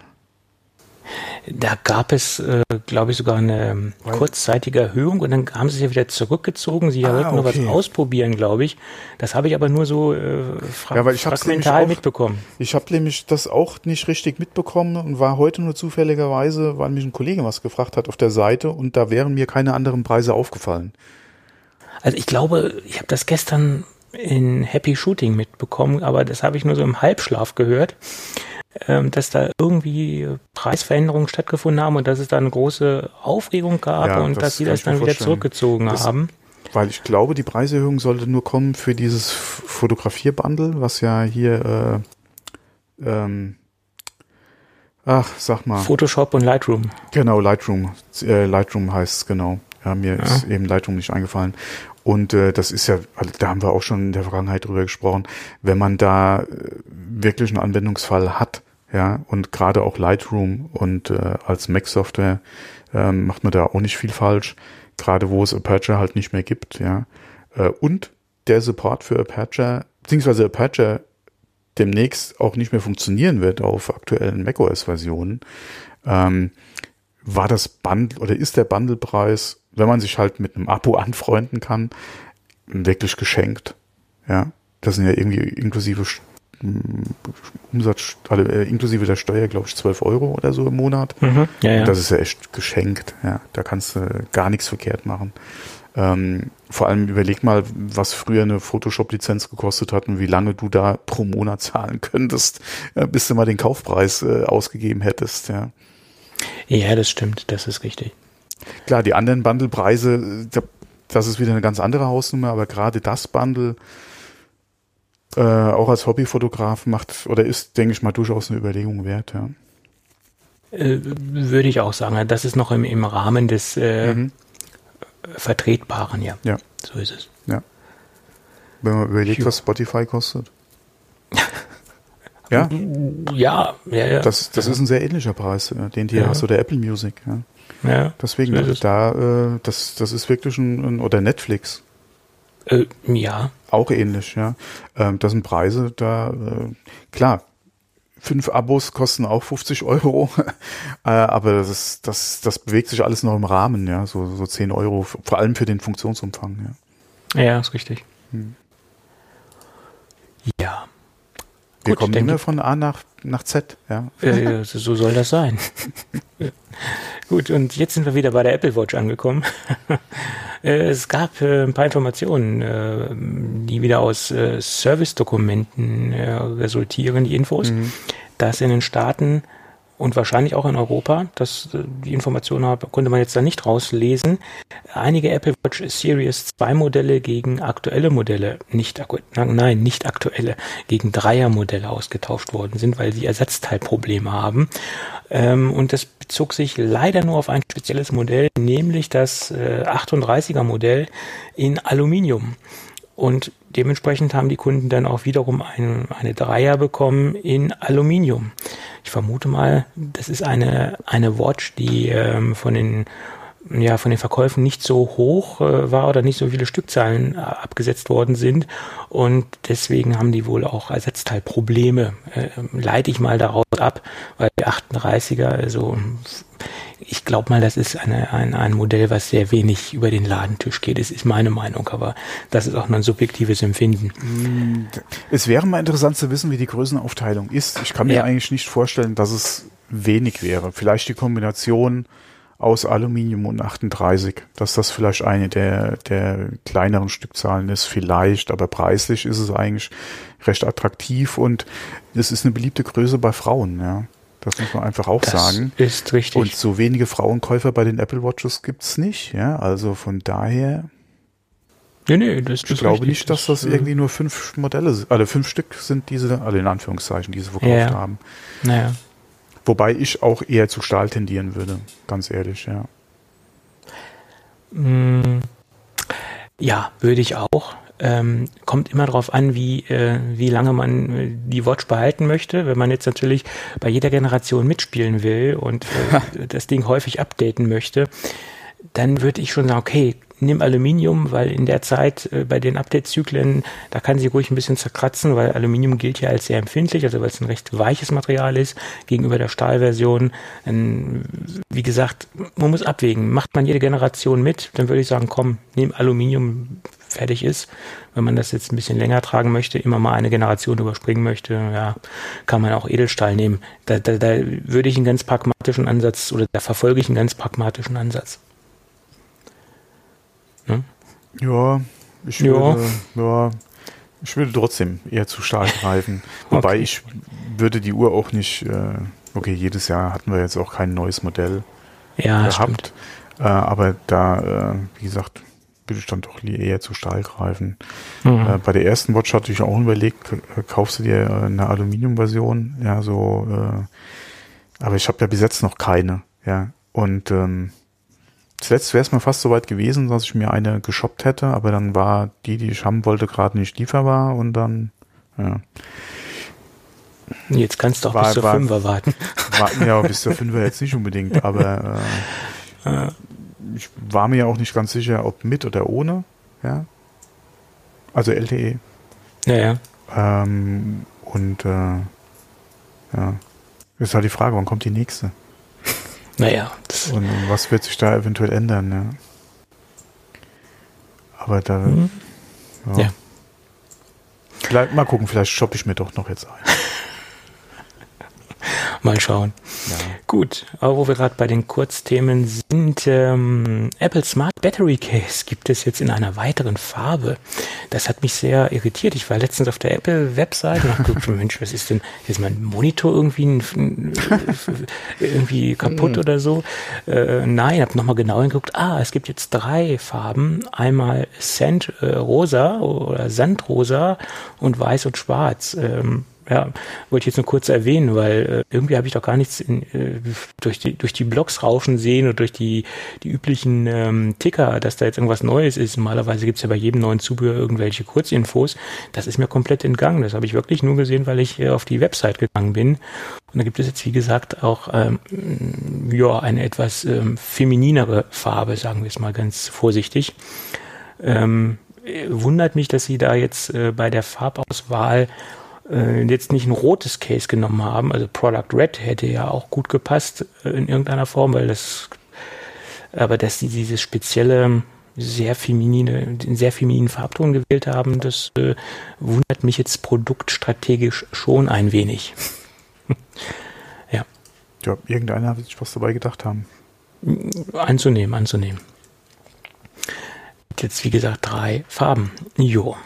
Speaker 3: Da gab es, äh, glaube ich, sogar eine Weil kurzzeitige Erhöhung und dann haben sie sich ja wieder zurückgezogen. Sie ah, wollten nur okay. was ausprobieren, glaube ich. Das habe ich aber nur so äh, fra ja, weil ich fragmental auch, mitbekommen.
Speaker 2: Ich habe nämlich das auch nicht richtig mitbekommen und war heute nur zufälligerweise, weil mich ein Kollege was gefragt hat auf der Seite und da wären mir keine anderen Preise aufgefallen.
Speaker 3: Also ich glaube, ich habe das gestern in Happy Shooting mitbekommen, aber das habe ich nur so im Halbschlaf gehört ähm, dass da irgendwie Preisveränderungen stattgefunden haben und dass es da eine große Aufregung gab ja, und das dass sie das dann wieder zurückgezogen das, haben.
Speaker 2: Weil ich glaube, die Preiserhöhung sollte nur kommen für dieses Fotografierbundle, was ja hier äh, ähm, Ach, sag mal.
Speaker 3: Photoshop und Lightroom.
Speaker 2: Genau, Lightroom. Äh, Lightroom heißt es, genau. Ja, mir ja. ist eben Lightroom nicht eingefallen. Und äh, das ist ja, also da haben wir auch schon in der Vergangenheit drüber gesprochen, wenn man da äh, wirklich einen Anwendungsfall hat, ja, und gerade auch Lightroom und äh, als Mac-Software äh, macht man da auch nicht viel falsch, gerade wo es Aperture halt nicht mehr gibt, ja. Äh, und der Support für Aperture, beziehungsweise Aperture demnächst auch nicht mehr funktionieren wird auf aktuellen macOS-Versionen, ähm, war das Bundle oder ist der Bundlepreis, wenn man sich halt mit einem Abo anfreunden kann, wirklich geschenkt. Ja, das sind ja irgendwie inklusive Umsatz, also, äh, inklusive der Steuer, glaube ich, 12 Euro oder so im Monat. Mhm, ja, ja. das ist ja echt geschenkt. Ja, da kannst du gar nichts verkehrt machen. Ähm, vor allem überleg mal, was früher eine Photoshop-Lizenz gekostet hat und wie lange du da pro Monat zahlen könntest, äh, bis du mal den Kaufpreis äh, ausgegeben hättest. Ja.
Speaker 3: ja, das stimmt, das ist richtig.
Speaker 2: Klar, die anderen Bundle-Preise, das ist wieder eine ganz andere Hausnummer, aber gerade das Bundle, äh, auch als Hobbyfotograf macht oder ist, denke ich mal, durchaus eine Überlegung wert, ja.
Speaker 3: Äh, würde ich auch sagen, das ist noch im, im Rahmen des äh, mhm. Vertretbaren, ja.
Speaker 2: Ja.
Speaker 3: So ist es.
Speaker 2: Ja. Wenn man überlegt, was Spotify kostet.
Speaker 3: ja? Ja, ja, ja.
Speaker 2: Das, das ist ein sehr ähnlicher Preis, äh, den du ja. hast, oder Apple Music, ja.
Speaker 3: Ja.
Speaker 2: Deswegen, so da, äh, das, das ist wirklich ein, oder Netflix.
Speaker 3: Äh, ja.
Speaker 2: Auch ähnlich, ja. Ähm, das sind Preise, da, äh, klar, fünf Abos kosten auch 50 Euro, äh, aber das, ist, das, das bewegt sich alles noch im Rahmen, ja, so, so 10 Euro, vor allem für den Funktionsumfang,
Speaker 3: ja. Ja, ist richtig. Hm. Ja.
Speaker 2: Wir Gut, kommen immer von A nach, nach Z, ja.
Speaker 3: Äh, so soll das sein. Gut, und jetzt sind wir wieder bei der Apple Watch angekommen. Äh, es gab äh, ein paar Informationen, äh, die wieder aus Service-Dokumenten resultieren, die Infos, mhm. dass in den Staaten und wahrscheinlich auch in Europa, das, die Informationen konnte man jetzt da nicht rauslesen, einige Apple Watch Series 2 Modelle gegen aktuelle Modelle, nicht, nein, nicht aktuelle, gegen Dreier-Modelle ausgetauscht worden sind, weil sie Ersatzteilprobleme haben. Ähm, und das bezog sich leider nur auf ein spezielles Modell, nämlich das 38er Modell in Aluminium. Und dementsprechend haben die Kunden dann auch wiederum eine, eine Dreier bekommen in Aluminium. Ich vermute mal, das ist eine, eine Watch, die ähm, von den ja, von den Verkäufen nicht so hoch äh, war oder nicht so viele Stückzahlen äh, abgesetzt worden sind. Und deswegen haben die wohl auch Ersatzteilprobleme. Äh, leite ich mal daraus ab, weil die 38er, also ich glaube mal, das ist eine, ein, ein Modell, was sehr wenig über den Ladentisch geht. Das ist meine Meinung, aber das ist auch nur ein subjektives Empfinden.
Speaker 2: Hm, es wäre mal interessant zu wissen, wie die Größenaufteilung ist. Ich kann mir ja. eigentlich nicht vorstellen, dass es wenig wäre. Vielleicht die Kombination aus Aluminium und 38, dass das vielleicht eine der, der kleineren Stückzahlen ist, vielleicht, aber preislich ist es eigentlich recht attraktiv und es ist eine beliebte Größe bei Frauen, ja. Das muss man einfach auch
Speaker 3: das
Speaker 2: sagen.
Speaker 3: Ist richtig.
Speaker 2: Und so wenige Frauenkäufer bei den Apple Watches gibt's nicht, ja. Also von daher.
Speaker 3: Nee, nee, das,
Speaker 2: ich glaube richtig. nicht, dass das, das irgendwie nur fünf Modelle sind, also fünf Stück sind diese, alle in Anführungszeichen, diese verkauft ja. haben.
Speaker 3: Naja.
Speaker 2: Wobei ich auch eher zu Stahl tendieren würde, ganz ehrlich, ja.
Speaker 3: Mm, ja, würde ich auch. Ähm, kommt immer darauf an, wie, äh, wie lange man äh, die Watch behalten möchte. Wenn man jetzt natürlich bei jeder Generation mitspielen will und äh, das Ding häufig updaten möchte, dann würde ich schon sagen, okay, nimm Aluminium, weil in der Zeit äh, bei den Update-Zyklen, da kann sie ruhig ein bisschen zerkratzen, weil Aluminium gilt ja als sehr empfindlich, also weil es ein recht weiches Material ist gegenüber der Stahlversion. Ähm, wie gesagt, man muss abwägen. Macht man jede Generation mit, dann würde ich sagen, komm, nimm Aluminium, fertig ist. Wenn man das jetzt ein bisschen länger tragen möchte, immer mal eine Generation überspringen möchte, ja, kann man auch Edelstahl nehmen. Da, da, da würde ich einen ganz pragmatischen Ansatz oder da verfolge ich einen ganz pragmatischen Ansatz.
Speaker 2: Ja, ich würde, ja. ich würde trotzdem eher zu stark greifen. Wobei okay. ich würde die Uhr auch nicht, äh, okay, jedes Jahr hatten wir jetzt auch kein neues Modell
Speaker 3: ja, gehabt.
Speaker 2: Äh, aber da, äh, wie gesagt, würde ich dann doch eher zu Stahl greifen. Mhm. Äh, bei der ersten Watch hatte ich auch überlegt, kaufst du dir eine Aluminium-Version, ja, so äh, Aber ich habe ja bis jetzt noch keine, ja. Und ähm, zuletzt wäre es mir fast so weit gewesen, dass ich mir eine geshoppt hätte, aber dann war die, die ich haben wollte, gerade nicht lieferbar und dann, ja.
Speaker 3: Jetzt kannst du auch war, bis zur war, Fünfer warten.
Speaker 2: War, ja, bis zur Fünfer jetzt nicht unbedingt, aber äh, ich war mir ja auch nicht ganz sicher, ob mit oder ohne, ja. Also LTE.
Speaker 3: Ja, ja.
Speaker 2: Ähm, und äh, ja. Ist halt die Frage, wann kommt die nächste?
Speaker 3: Naja.
Speaker 2: Und was wird sich da eventuell ändern, ja. Aber da. Mhm. Ja. ja. Vielleicht, mal gucken, vielleicht shoppe ich mir doch noch jetzt ein.
Speaker 3: Mal schauen. Gut, aber wo wir gerade bei den Kurzthemen sind, ähm, Apple Smart Battery Case gibt es jetzt in einer weiteren Farbe. Das hat mich sehr irritiert. Ich war letztens auf der Apple-Website und habe geguckt, Mensch, was ist denn, ist mein Monitor irgendwie, ein, irgendwie kaputt oder so? Äh, nein, habe nochmal genau hingeguckt. Ah, es gibt jetzt drei Farben. Einmal Sand äh, Rosa oder Sandrosa und Weiß und Schwarz. Ähm, ja, wollte ich jetzt nur kurz erwähnen, weil äh, irgendwie habe ich doch gar nichts in, äh, durch, die, durch die Blogs rauschen sehen oder durch die, die üblichen ähm, Ticker, dass da jetzt irgendwas Neues ist. Normalerweise gibt's ja bei jedem neuen Zubehör irgendwelche Kurzinfos. Das ist mir komplett entgangen. Das habe ich wirklich nur gesehen, weil ich äh, auf die Website gegangen bin. Und da gibt es jetzt, wie gesagt, auch ähm, ja, eine etwas ähm, femininere Farbe, sagen wir es mal ganz vorsichtig. Ähm, wundert mich, dass sie da jetzt äh, bei der Farbauswahl äh, jetzt nicht ein rotes Case genommen haben. Also Product Red hätte ja auch gut gepasst äh, in irgendeiner Form, weil das, aber dass sie dieses spezielle, sehr feminine, den sehr femininen Farbton gewählt haben, das äh, wundert mich jetzt produktstrategisch schon ein wenig.
Speaker 2: ja. Ja, irgendeiner wird sich was dabei gedacht haben.
Speaker 3: Anzunehmen, anzunehmen. Jetzt, wie gesagt, drei Farben. Jo.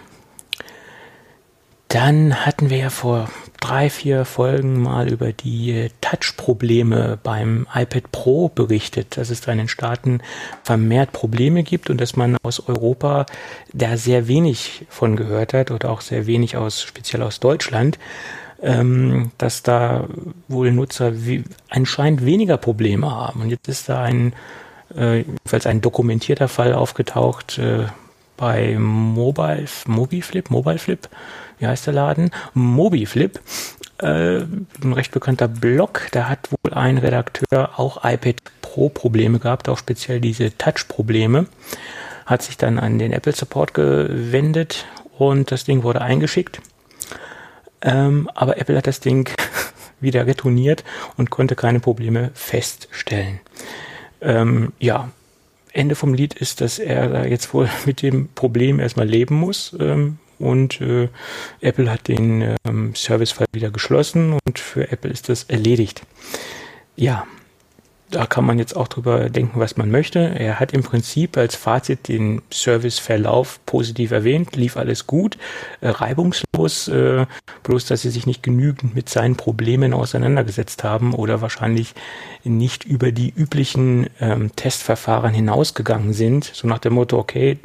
Speaker 3: Dann hatten wir ja vor drei, vier Folgen mal über die Touch-Probleme beim iPad Pro berichtet, dass es da in den Staaten vermehrt Probleme gibt und dass man aus Europa da sehr wenig von gehört hat oder auch sehr wenig aus, speziell aus Deutschland, ähm, dass da wohl Nutzer anscheinend weniger Probleme haben. Und jetzt ist da ein, äh, falls ein dokumentierter Fall aufgetaucht äh, bei Mobile, Mobiflip, Mobileflip, wie heißt der Laden? Mobiflip, äh, ein recht bekannter Blog. Da hat wohl ein Redakteur auch iPad Pro Probleme gehabt, auch speziell diese Touch-Probleme. Hat sich dann an den Apple Support gewendet und das Ding wurde eingeschickt. Ähm, aber Apple hat das Ding wieder retourniert und konnte keine Probleme feststellen. Ähm, ja, Ende vom Lied ist, dass er jetzt wohl mit dem Problem erstmal leben muss. Ähm, und äh, Apple hat den ähm, Servicefall wieder geschlossen und für Apple ist das erledigt. Ja, da kann man jetzt auch drüber denken, was man möchte. Er hat im Prinzip als Fazit den Serviceverlauf positiv erwähnt, lief alles gut, äh, reibungslos, äh, bloß dass sie sich nicht genügend mit seinen Problemen auseinandergesetzt haben oder wahrscheinlich nicht über die üblichen ähm, Testverfahren hinausgegangen sind, so nach dem Motto, okay,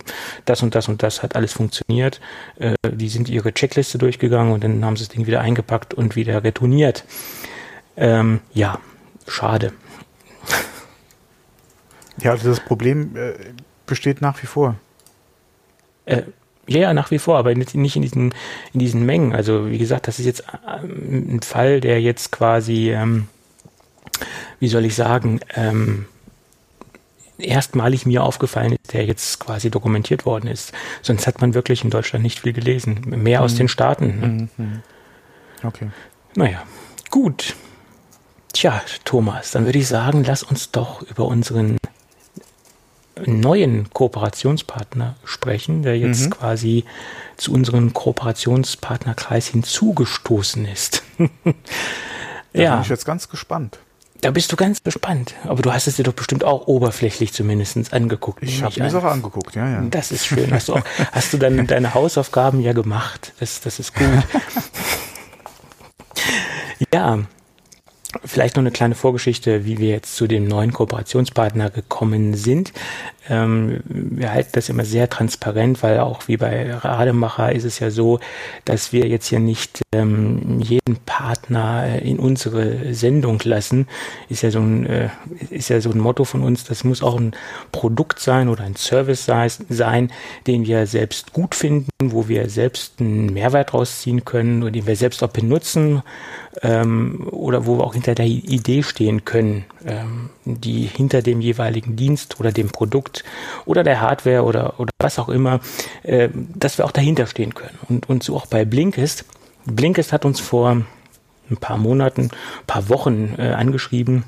Speaker 3: das und das und das hat alles funktioniert, äh, die sind ihre Checkliste durchgegangen und dann haben sie das Ding wieder eingepackt und wieder retourniert. Ähm, ja, schade.
Speaker 2: Ja, also das Problem äh, besteht nach wie vor.
Speaker 3: Äh, ja, nach wie vor, aber nicht in diesen, in diesen Mengen. Also wie gesagt, das ist jetzt ähm, ein Fall, der jetzt quasi, ähm, wie soll ich sagen, ähm, erstmalig mir aufgefallen ist, der jetzt quasi dokumentiert worden ist. Sonst hat man wirklich in Deutschland nicht viel gelesen. Mehr mhm. aus den Staaten. Ne? Mhm. mhm.
Speaker 2: Okay.
Speaker 3: Naja, gut. Tja, Thomas, dann würde ich sagen, lass uns doch über unseren neuen Kooperationspartner sprechen, der jetzt mhm. quasi zu unserem Kooperationspartnerkreis hinzugestoßen ist.
Speaker 2: da ja. bin ich jetzt ganz gespannt.
Speaker 3: Da bist du ganz gespannt. Aber du hast es dir doch bestimmt auch oberflächlich zumindest angeguckt.
Speaker 2: Ich habe mir das auch angeguckt, ja, ja.
Speaker 3: Das ist schön. Hast du, auch, hast du dann deine Hausaufgaben ja gemacht. Das, das ist gut. ja, Vielleicht noch eine kleine Vorgeschichte, wie wir jetzt zu dem neuen Kooperationspartner gekommen sind. Ähm, wir halten das immer sehr transparent, weil auch wie bei Rademacher ist es ja so, dass wir jetzt hier nicht ähm, jeden Partner in unsere Sendung lassen. Ist ja so ein, äh, ist ja so ein Motto von uns. Das muss auch ein Produkt sein oder ein Service sein, den wir selbst gut finden, wo wir selbst einen Mehrwert rausziehen können und den wir selbst auch benutzen ähm, oder wo wir auch hinter der Idee stehen können, ähm, die hinter dem jeweiligen Dienst oder dem Produkt oder der Hardware oder, oder was auch immer, äh, dass wir auch dahinter stehen können. Und, und so auch bei Blinkist. Blinkist hat uns vor ein paar Monaten, ein paar Wochen äh, angeschrieben,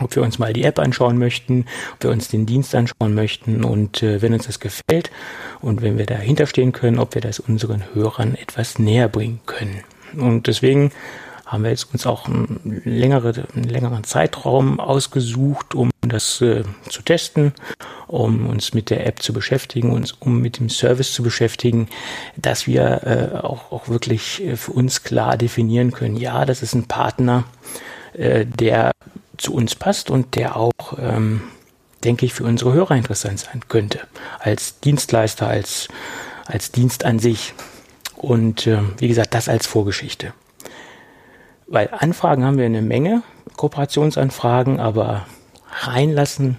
Speaker 3: ob wir uns mal die App anschauen möchten, ob wir uns den Dienst anschauen möchten und äh, wenn uns das gefällt und wenn wir dahinter stehen können, ob wir das unseren Hörern etwas näher bringen können. Und deswegen haben wir jetzt uns auch einen, längere, einen längeren Zeitraum ausgesucht, um das äh, zu testen, um uns mit der App zu beschäftigen, uns um mit dem Service zu beschäftigen, dass wir äh, auch, auch wirklich äh, für uns klar definieren können, ja, das ist ein Partner, äh, der zu uns passt und der auch, ähm, denke ich, für unsere Hörer interessant sein könnte, als Dienstleister, als, als Dienst an sich. Und äh, wie gesagt, das als Vorgeschichte. Weil Anfragen haben wir eine Menge, Kooperationsanfragen, aber reinlassen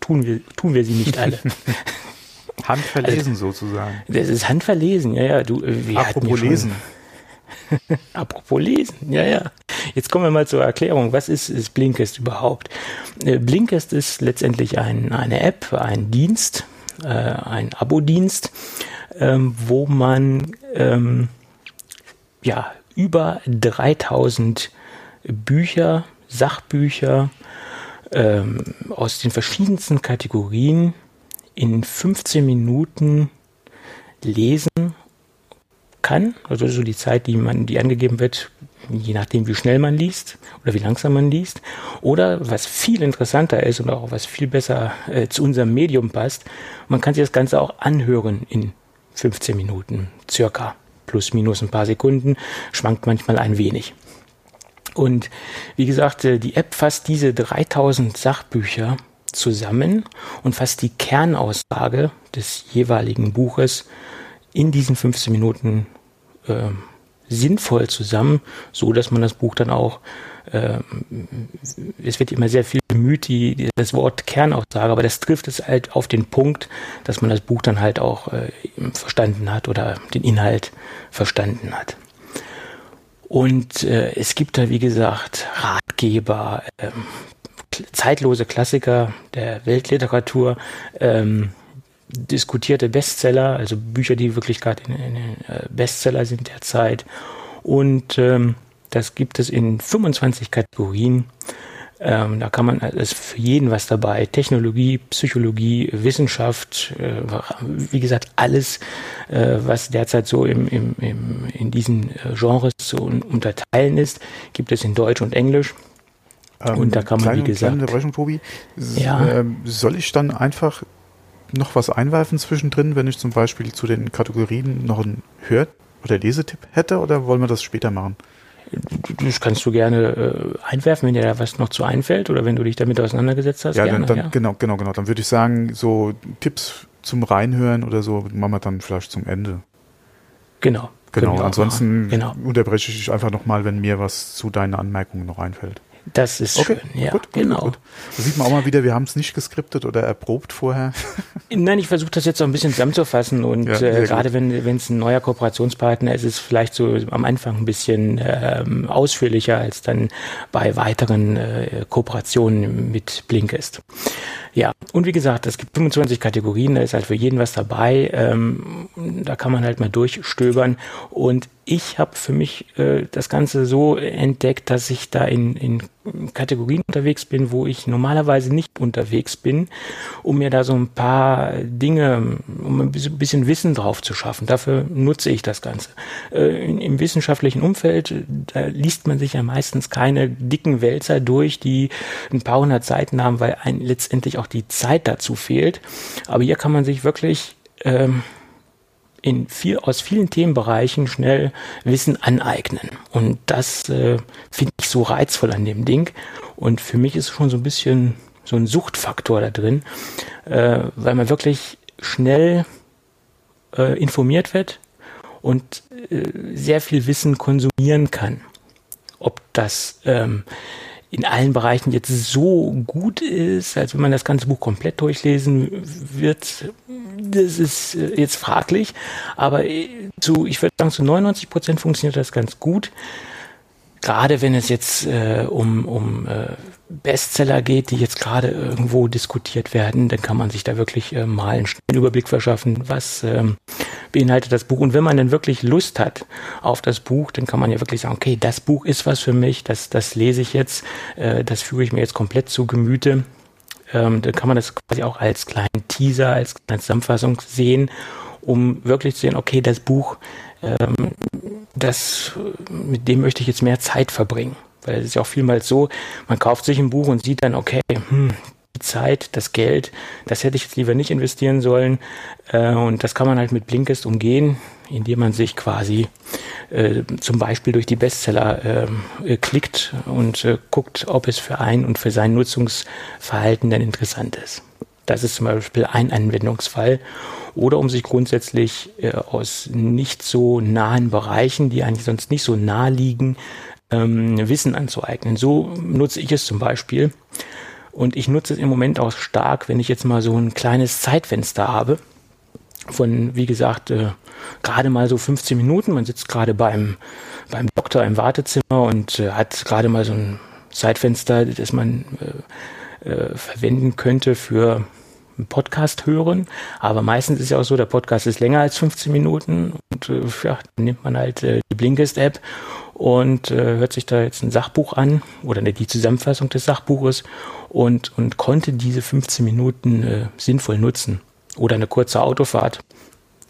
Speaker 3: tun wir, tun wir sie nicht alle.
Speaker 2: Handverlesen also, sozusagen.
Speaker 3: Das ist handverlesen, ja, ja. Du,
Speaker 2: äh, wir Apropos lesen.
Speaker 3: Apropos lesen, ja, ja. Jetzt kommen wir mal zur Erklärung. Was ist, ist Blinkist überhaupt? Äh, Blinkist ist letztendlich ein, eine App, ein Dienst, äh, ein Abo-Dienst, ähm, wo man ähm, ja über 3000 Bücher, Sachbücher ähm, aus den verschiedensten Kategorien in 15 Minuten lesen kann. Also so die Zeit, die man, die angegeben wird, je nachdem, wie schnell man liest oder wie langsam man liest. Oder was viel interessanter ist und auch was viel besser äh, zu unserem Medium passt, man kann sich das Ganze auch anhören in 15 Minuten circa plus minus ein paar Sekunden, schwankt manchmal ein wenig. Und wie gesagt, äh, die App fasst diese 3000 Sachbücher zusammen und fasst die Kernaussage des jeweiligen Buches in diesen 15 Minuten äh, sinnvoll zusammen, so dass man das Buch dann auch es wird immer sehr viel bemüht, die, das Wort Kernaussage, aber das trifft es halt auf den Punkt, dass man das Buch dann halt auch äh, verstanden hat oder den Inhalt verstanden hat. Und äh, es gibt da, wie gesagt, Ratgeber, ähm, zeitlose Klassiker der Weltliteratur, ähm, diskutierte Bestseller, also Bücher, die wirklich gerade in, in, in äh, Bestseller sind derzeit. Und ähm, das gibt es in 25 Kategorien. Ähm, da kann man, es ist für jeden was dabei. Technologie, Psychologie, Wissenschaft, äh, wie gesagt, alles, äh, was derzeit so im, im, im, in diesen äh, Genres zu unterteilen ist, gibt es in Deutsch und Englisch.
Speaker 2: Ähm, und da kann man, kleine, wie gesagt. Kleine Tobi. Ja. Ähm, soll ich dann einfach noch was einwerfen zwischendrin, wenn ich zum Beispiel zu den Kategorien noch einen Hör- oder Lesetipp hätte, oder wollen wir das später machen?
Speaker 3: Das kannst du gerne äh, einwerfen, wenn dir da was noch zu einfällt oder wenn du dich damit auseinandergesetzt hast.
Speaker 2: Ja,
Speaker 3: gerne,
Speaker 2: dann, ja. genau, genau, genau. Dann würde ich sagen, so Tipps zum Reinhören oder so machen wir dann vielleicht zum Ende.
Speaker 3: Genau.
Speaker 2: Genau, ansonsten genau. unterbreche ich dich einfach nochmal, wenn mir was zu deinen Anmerkungen noch einfällt.
Speaker 3: Das ist okay. schön, ja, gut, genau. Gut.
Speaker 2: Da sieht man auch mal wieder, wir haben es nicht geskriptet oder erprobt vorher.
Speaker 3: Nein, ich versuche das jetzt so ein bisschen zusammenzufassen und ja, äh, gerade wenn es ein neuer Kooperationspartner ist, ist es vielleicht so am Anfang ein bisschen ähm, ausführlicher als dann bei weiteren äh, Kooperationen mit Blinkist. Ja, und wie gesagt, es gibt 25 Kategorien, da ist halt für jeden was dabei. Ähm, da kann man halt mal durchstöbern und ich habe für mich äh, das Ganze so entdeckt, dass ich da in, in Kategorien unterwegs bin, wo ich normalerweise nicht unterwegs bin, um mir da so ein paar Dinge, um ein bisschen Wissen drauf zu schaffen. Dafür nutze ich das Ganze. Äh, Im wissenschaftlichen Umfeld, da liest man sich ja meistens keine dicken Wälzer durch, die ein paar hundert Seiten haben, weil ein letztendlich auch die Zeit dazu fehlt. Aber hier kann man sich wirklich ähm, in viel, aus vielen Themenbereichen schnell Wissen aneignen. Und das äh, finde ich so reizvoll an dem Ding. Und für mich ist schon so ein bisschen so ein Suchtfaktor da drin, äh, weil man wirklich schnell äh, informiert wird und äh, sehr viel Wissen konsumieren kann. Ob das ähm, in allen Bereichen jetzt so gut ist, als wenn man das ganze Buch komplett durchlesen wird, das ist äh, jetzt fraglich. Aber äh, zu, ich würde sagen, zu 99 Prozent funktioniert das ganz gut. Gerade wenn es jetzt äh, um, um äh, Bestseller geht, die jetzt gerade irgendwo diskutiert werden, dann kann man sich da wirklich äh, mal einen Überblick verschaffen, was ähm, beinhaltet das Buch. Und wenn man dann wirklich Lust hat auf das Buch, dann kann man ja wirklich sagen, okay, das Buch ist was für mich, das, das lese ich jetzt, äh, das führe ich mir jetzt komplett zu Gemüte. Ähm, dann kann man das quasi auch als kleinen Teaser, als kleine Zusammenfassung sehen, um wirklich zu sehen, okay, das Buch, ähm, das, mit dem möchte ich jetzt mehr Zeit verbringen. Weil es ist ja auch vielmals so, man kauft sich ein Buch und sieht dann, okay, hm, die Zeit, das Geld, das hätte ich jetzt lieber nicht investieren sollen. Äh, und das kann man halt mit Blinkist umgehen, indem man sich quasi äh, zum Beispiel durch die Bestseller äh, klickt und äh, guckt, ob es für einen und für sein Nutzungsverhalten dann interessant ist. Das ist zum Beispiel ein Anwendungsfall. Oder um sich grundsätzlich äh, aus nicht so nahen Bereichen, die eigentlich sonst nicht so nah liegen, ähm, Wissen anzueignen. So nutze ich es zum Beispiel. Und ich nutze es im Moment auch stark, wenn ich jetzt mal so ein kleines Zeitfenster habe. Von, wie gesagt, äh, gerade mal so 15 Minuten. Man sitzt gerade beim, beim Doktor im Wartezimmer und äh, hat gerade mal so ein Zeitfenster, das man äh, äh, verwenden könnte für einen Podcast hören. Aber meistens ist ja auch so, der Podcast ist länger als 15 Minuten und äh, ja, dann nimmt man halt äh, die Blinkist-App und äh, hört sich da jetzt ein Sachbuch an oder die Zusammenfassung des Sachbuches und, und konnte diese 15 Minuten äh, sinnvoll nutzen. Oder eine kurze Autofahrt.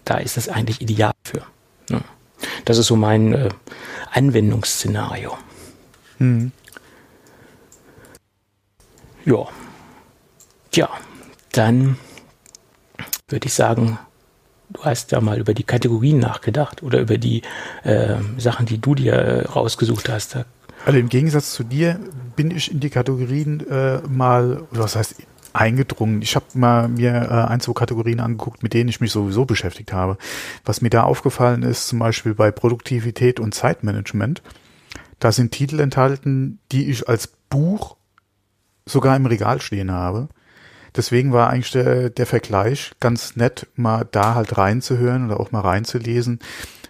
Speaker 3: Da ist das eigentlich ideal für. Ne? Das ist so mein äh, Anwendungsszenario. Hm. Ja. Tja, dann würde ich sagen, du hast ja mal über die Kategorien nachgedacht oder über die äh, Sachen, die du dir äh, rausgesucht hast.
Speaker 2: Also im Gegensatz zu dir bin ich in die Kategorien äh, mal, was heißt eingedrungen. Ich habe mal mir äh, ein, zwei Kategorien angeguckt, mit denen ich mich sowieso beschäftigt habe. Was mir da aufgefallen ist, zum Beispiel bei Produktivität und Zeitmanagement, da sind Titel enthalten, die ich als Buch sogar im Regal stehen habe. Deswegen war eigentlich der, der Vergleich ganz nett, mal da halt reinzuhören oder auch mal reinzulesen,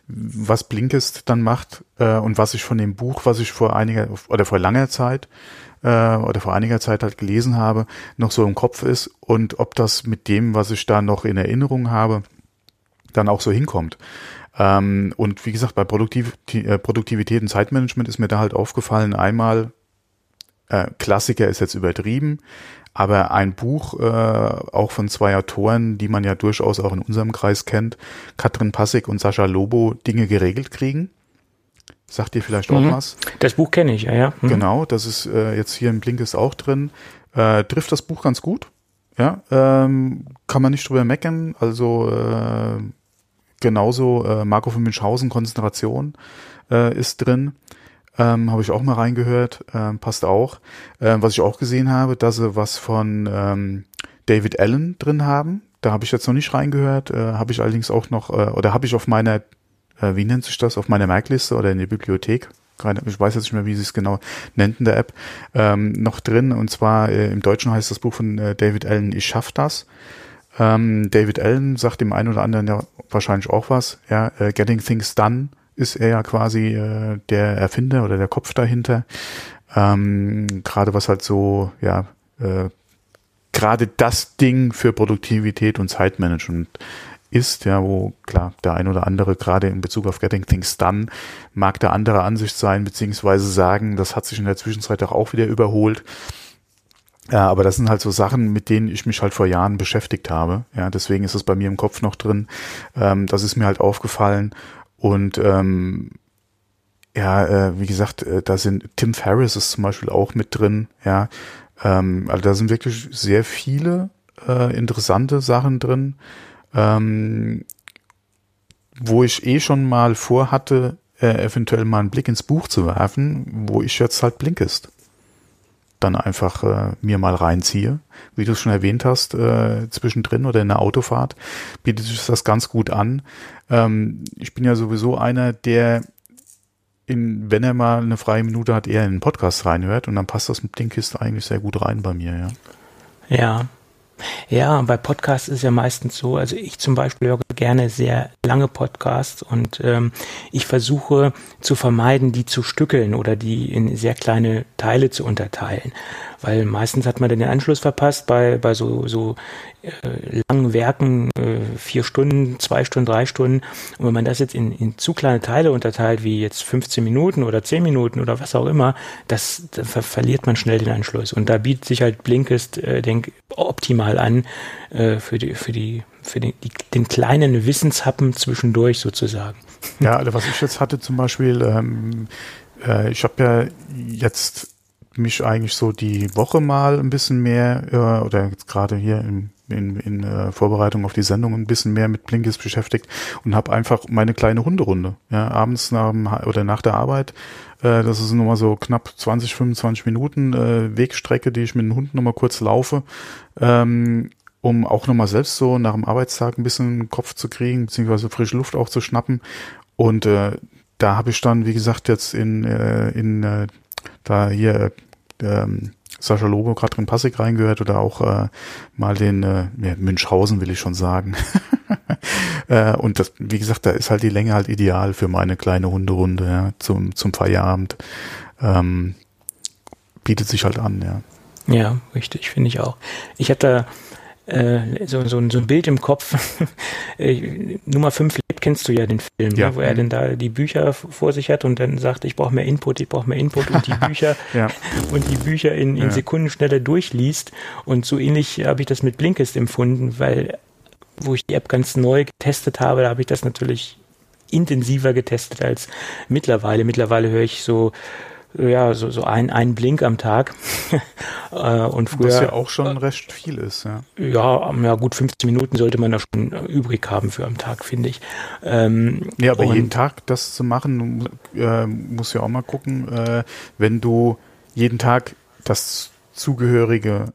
Speaker 2: was Blinkist dann macht äh, und was ich von dem Buch, was ich vor einiger oder vor langer Zeit äh, oder vor einiger Zeit halt gelesen habe, noch so im Kopf ist und ob das mit dem, was ich da noch in Erinnerung habe, dann auch so hinkommt. Ähm, und wie gesagt, bei äh, Produktivität und Zeitmanagement ist mir da halt aufgefallen, einmal äh, Klassiker ist jetzt übertrieben, aber ein Buch, äh, auch von zwei Autoren, die man ja durchaus auch in unserem Kreis kennt, Katrin Passig und Sascha Lobo, Dinge geregelt kriegen. Sagt ihr vielleicht auch mhm. was?
Speaker 3: Das Buch kenne ich, ja, ja.
Speaker 2: Mhm. Genau, das ist äh, jetzt hier im Blinkist auch drin. Äh, trifft das Buch ganz gut. Ja, ähm, kann man nicht drüber meckern. Also äh, genauso äh, Marco von Münchhausen, Konzentration äh, ist drin. Ähm, habe ich auch mal reingehört, ähm, passt auch. Ähm, was ich auch gesehen habe, dass sie was von ähm, David Allen drin haben. Da habe ich jetzt noch nicht reingehört, äh, habe ich allerdings auch noch, äh, oder habe ich auf meiner, äh, wie nennt sich das, auf meiner Merkliste oder in der Bibliothek, ich weiß jetzt nicht mehr, wie sie es genau nennt in der App, ähm, noch drin. Und zwar äh, im Deutschen heißt das Buch von äh, David Allen, Ich schaff das. Ähm, David Allen sagt dem einen oder anderen ja wahrscheinlich auch was, ja, äh, Getting Things Done ist er ja quasi äh, der Erfinder oder der Kopf dahinter. Ähm, gerade was halt so, ja, äh, gerade das Ding für Produktivität und Zeitmanagement ist, ja, wo klar der ein oder andere gerade in Bezug auf Getting Things Done mag der andere Ansicht sein, beziehungsweise sagen, das hat sich in der Zwischenzeit auch wieder überholt. Ja, aber das sind halt so Sachen, mit denen ich mich halt vor Jahren beschäftigt habe. Ja, deswegen ist es bei mir im Kopf noch drin. Ähm, das ist mir halt aufgefallen und ähm, ja, äh, wie gesagt, äh, da sind Tim Ferriss ist zum Beispiel auch mit drin, ja. Ähm, also da sind wirklich sehr viele äh, interessante Sachen drin, ähm, wo ich eh schon mal vorhatte, äh, eventuell mal einen Blick ins Buch zu werfen, wo ich jetzt halt Blinkist. Dann einfach äh, mir mal reinziehe. Wie du es schon erwähnt hast, äh, zwischendrin oder in der Autofahrt bietet sich das ganz gut an. Ähm, ich bin ja sowieso einer, der in, wenn er mal eine freie Minute hat, eher in den Podcast reinhört und dann passt das mit Blinkist eigentlich sehr gut rein bei mir, ja.
Speaker 3: Ja, ja, bei Podcasts ist ja meistens so, also ich zum Beispiel höre gerne sehr lange Podcasts und ähm, ich versuche zu vermeiden, die zu stückeln oder die in sehr kleine Teile zu unterteilen. Weil meistens hat man den Anschluss verpasst bei, bei so, so äh, langen Werken, äh, vier Stunden, zwei Stunden, drei Stunden. Und wenn man das jetzt in, in zu kleine Teile unterteilt, wie jetzt 15 Minuten oder 10 Minuten oder was auch immer, das, da ver verliert man schnell den Anschluss. Und da bietet sich halt Blinkist, äh, denk, optimal an äh, für die, für die für den, die, den kleinen Wissenshappen zwischendurch sozusagen.
Speaker 2: Ja, also was ich jetzt hatte zum Beispiel, ähm, äh, ich habe ja jetzt mich eigentlich so die Woche mal ein bisschen mehr äh, oder jetzt gerade hier in, in, in äh, Vorbereitung auf die Sendung ein bisschen mehr mit Blinkist beschäftigt und habe einfach meine kleine Hunderunde. Ja, abends nach oder nach der Arbeit. Äh, das ist nochmal so knapp 20, 25 Minuten äh, Wegstrecke, die ich mit dem Hund nochmal kurz laufe. Ähm, um auch nochmal selbst so nach dem Arbeitstag ein bisschen Kopf zu kriegen, beziehungsweise frische Luft auch zu schnappen. Und äh, da habe ich dann, wie gesagt, jetzt in, äh, in äh, da hier ähm, Sascha Lobo, Katrin Passig reingehört oder auch äh, mal den äh, ja, Münchhausen will ich schon sagen. äh, und das, wie gesagt, da ist halt die Länge halt ideal für meine kleine Hunderunde ja, zum, zum Feierabend. Ähm, bietet sich halt an, ja.
Speaker 3: Ja, richtig, finde ich auch. Ich habe da äh, so, so, so ein Bild im Kopf. Äh, Nummer 5 lebt, kennst du ja den Film, ja. ne, wo er denn da die Bücher vor sich hat und dann sagt, ich brauche mehr Input, ich brauche mehr Input und die Bücher ja. und die Bücher in, in ja. Sekundenschnelle durchliest. Und so ähnlich habe ich das mit Blinkist empfunden, weil wo ich die App ganz neu getestet habe, da habe ich das natürlich intensiver getestet als mittlerweile. Mittlerweile höre ich so ja, so, so ein, ein Blink am Tag.
Speaker 2: Äh, und früher, Was ja auch schon äh, recht viel ist, ja.
Speaker 3: Ja, ja, gut 15 Minuten sollte man da schon übrig haben für am Tag, finde ich.
Speaker 2: Ähm, ja, aber jeden Tag das zu machen, äh, muss ja auch mal gucken, äh, wenn du jeden Tag das zugehörige,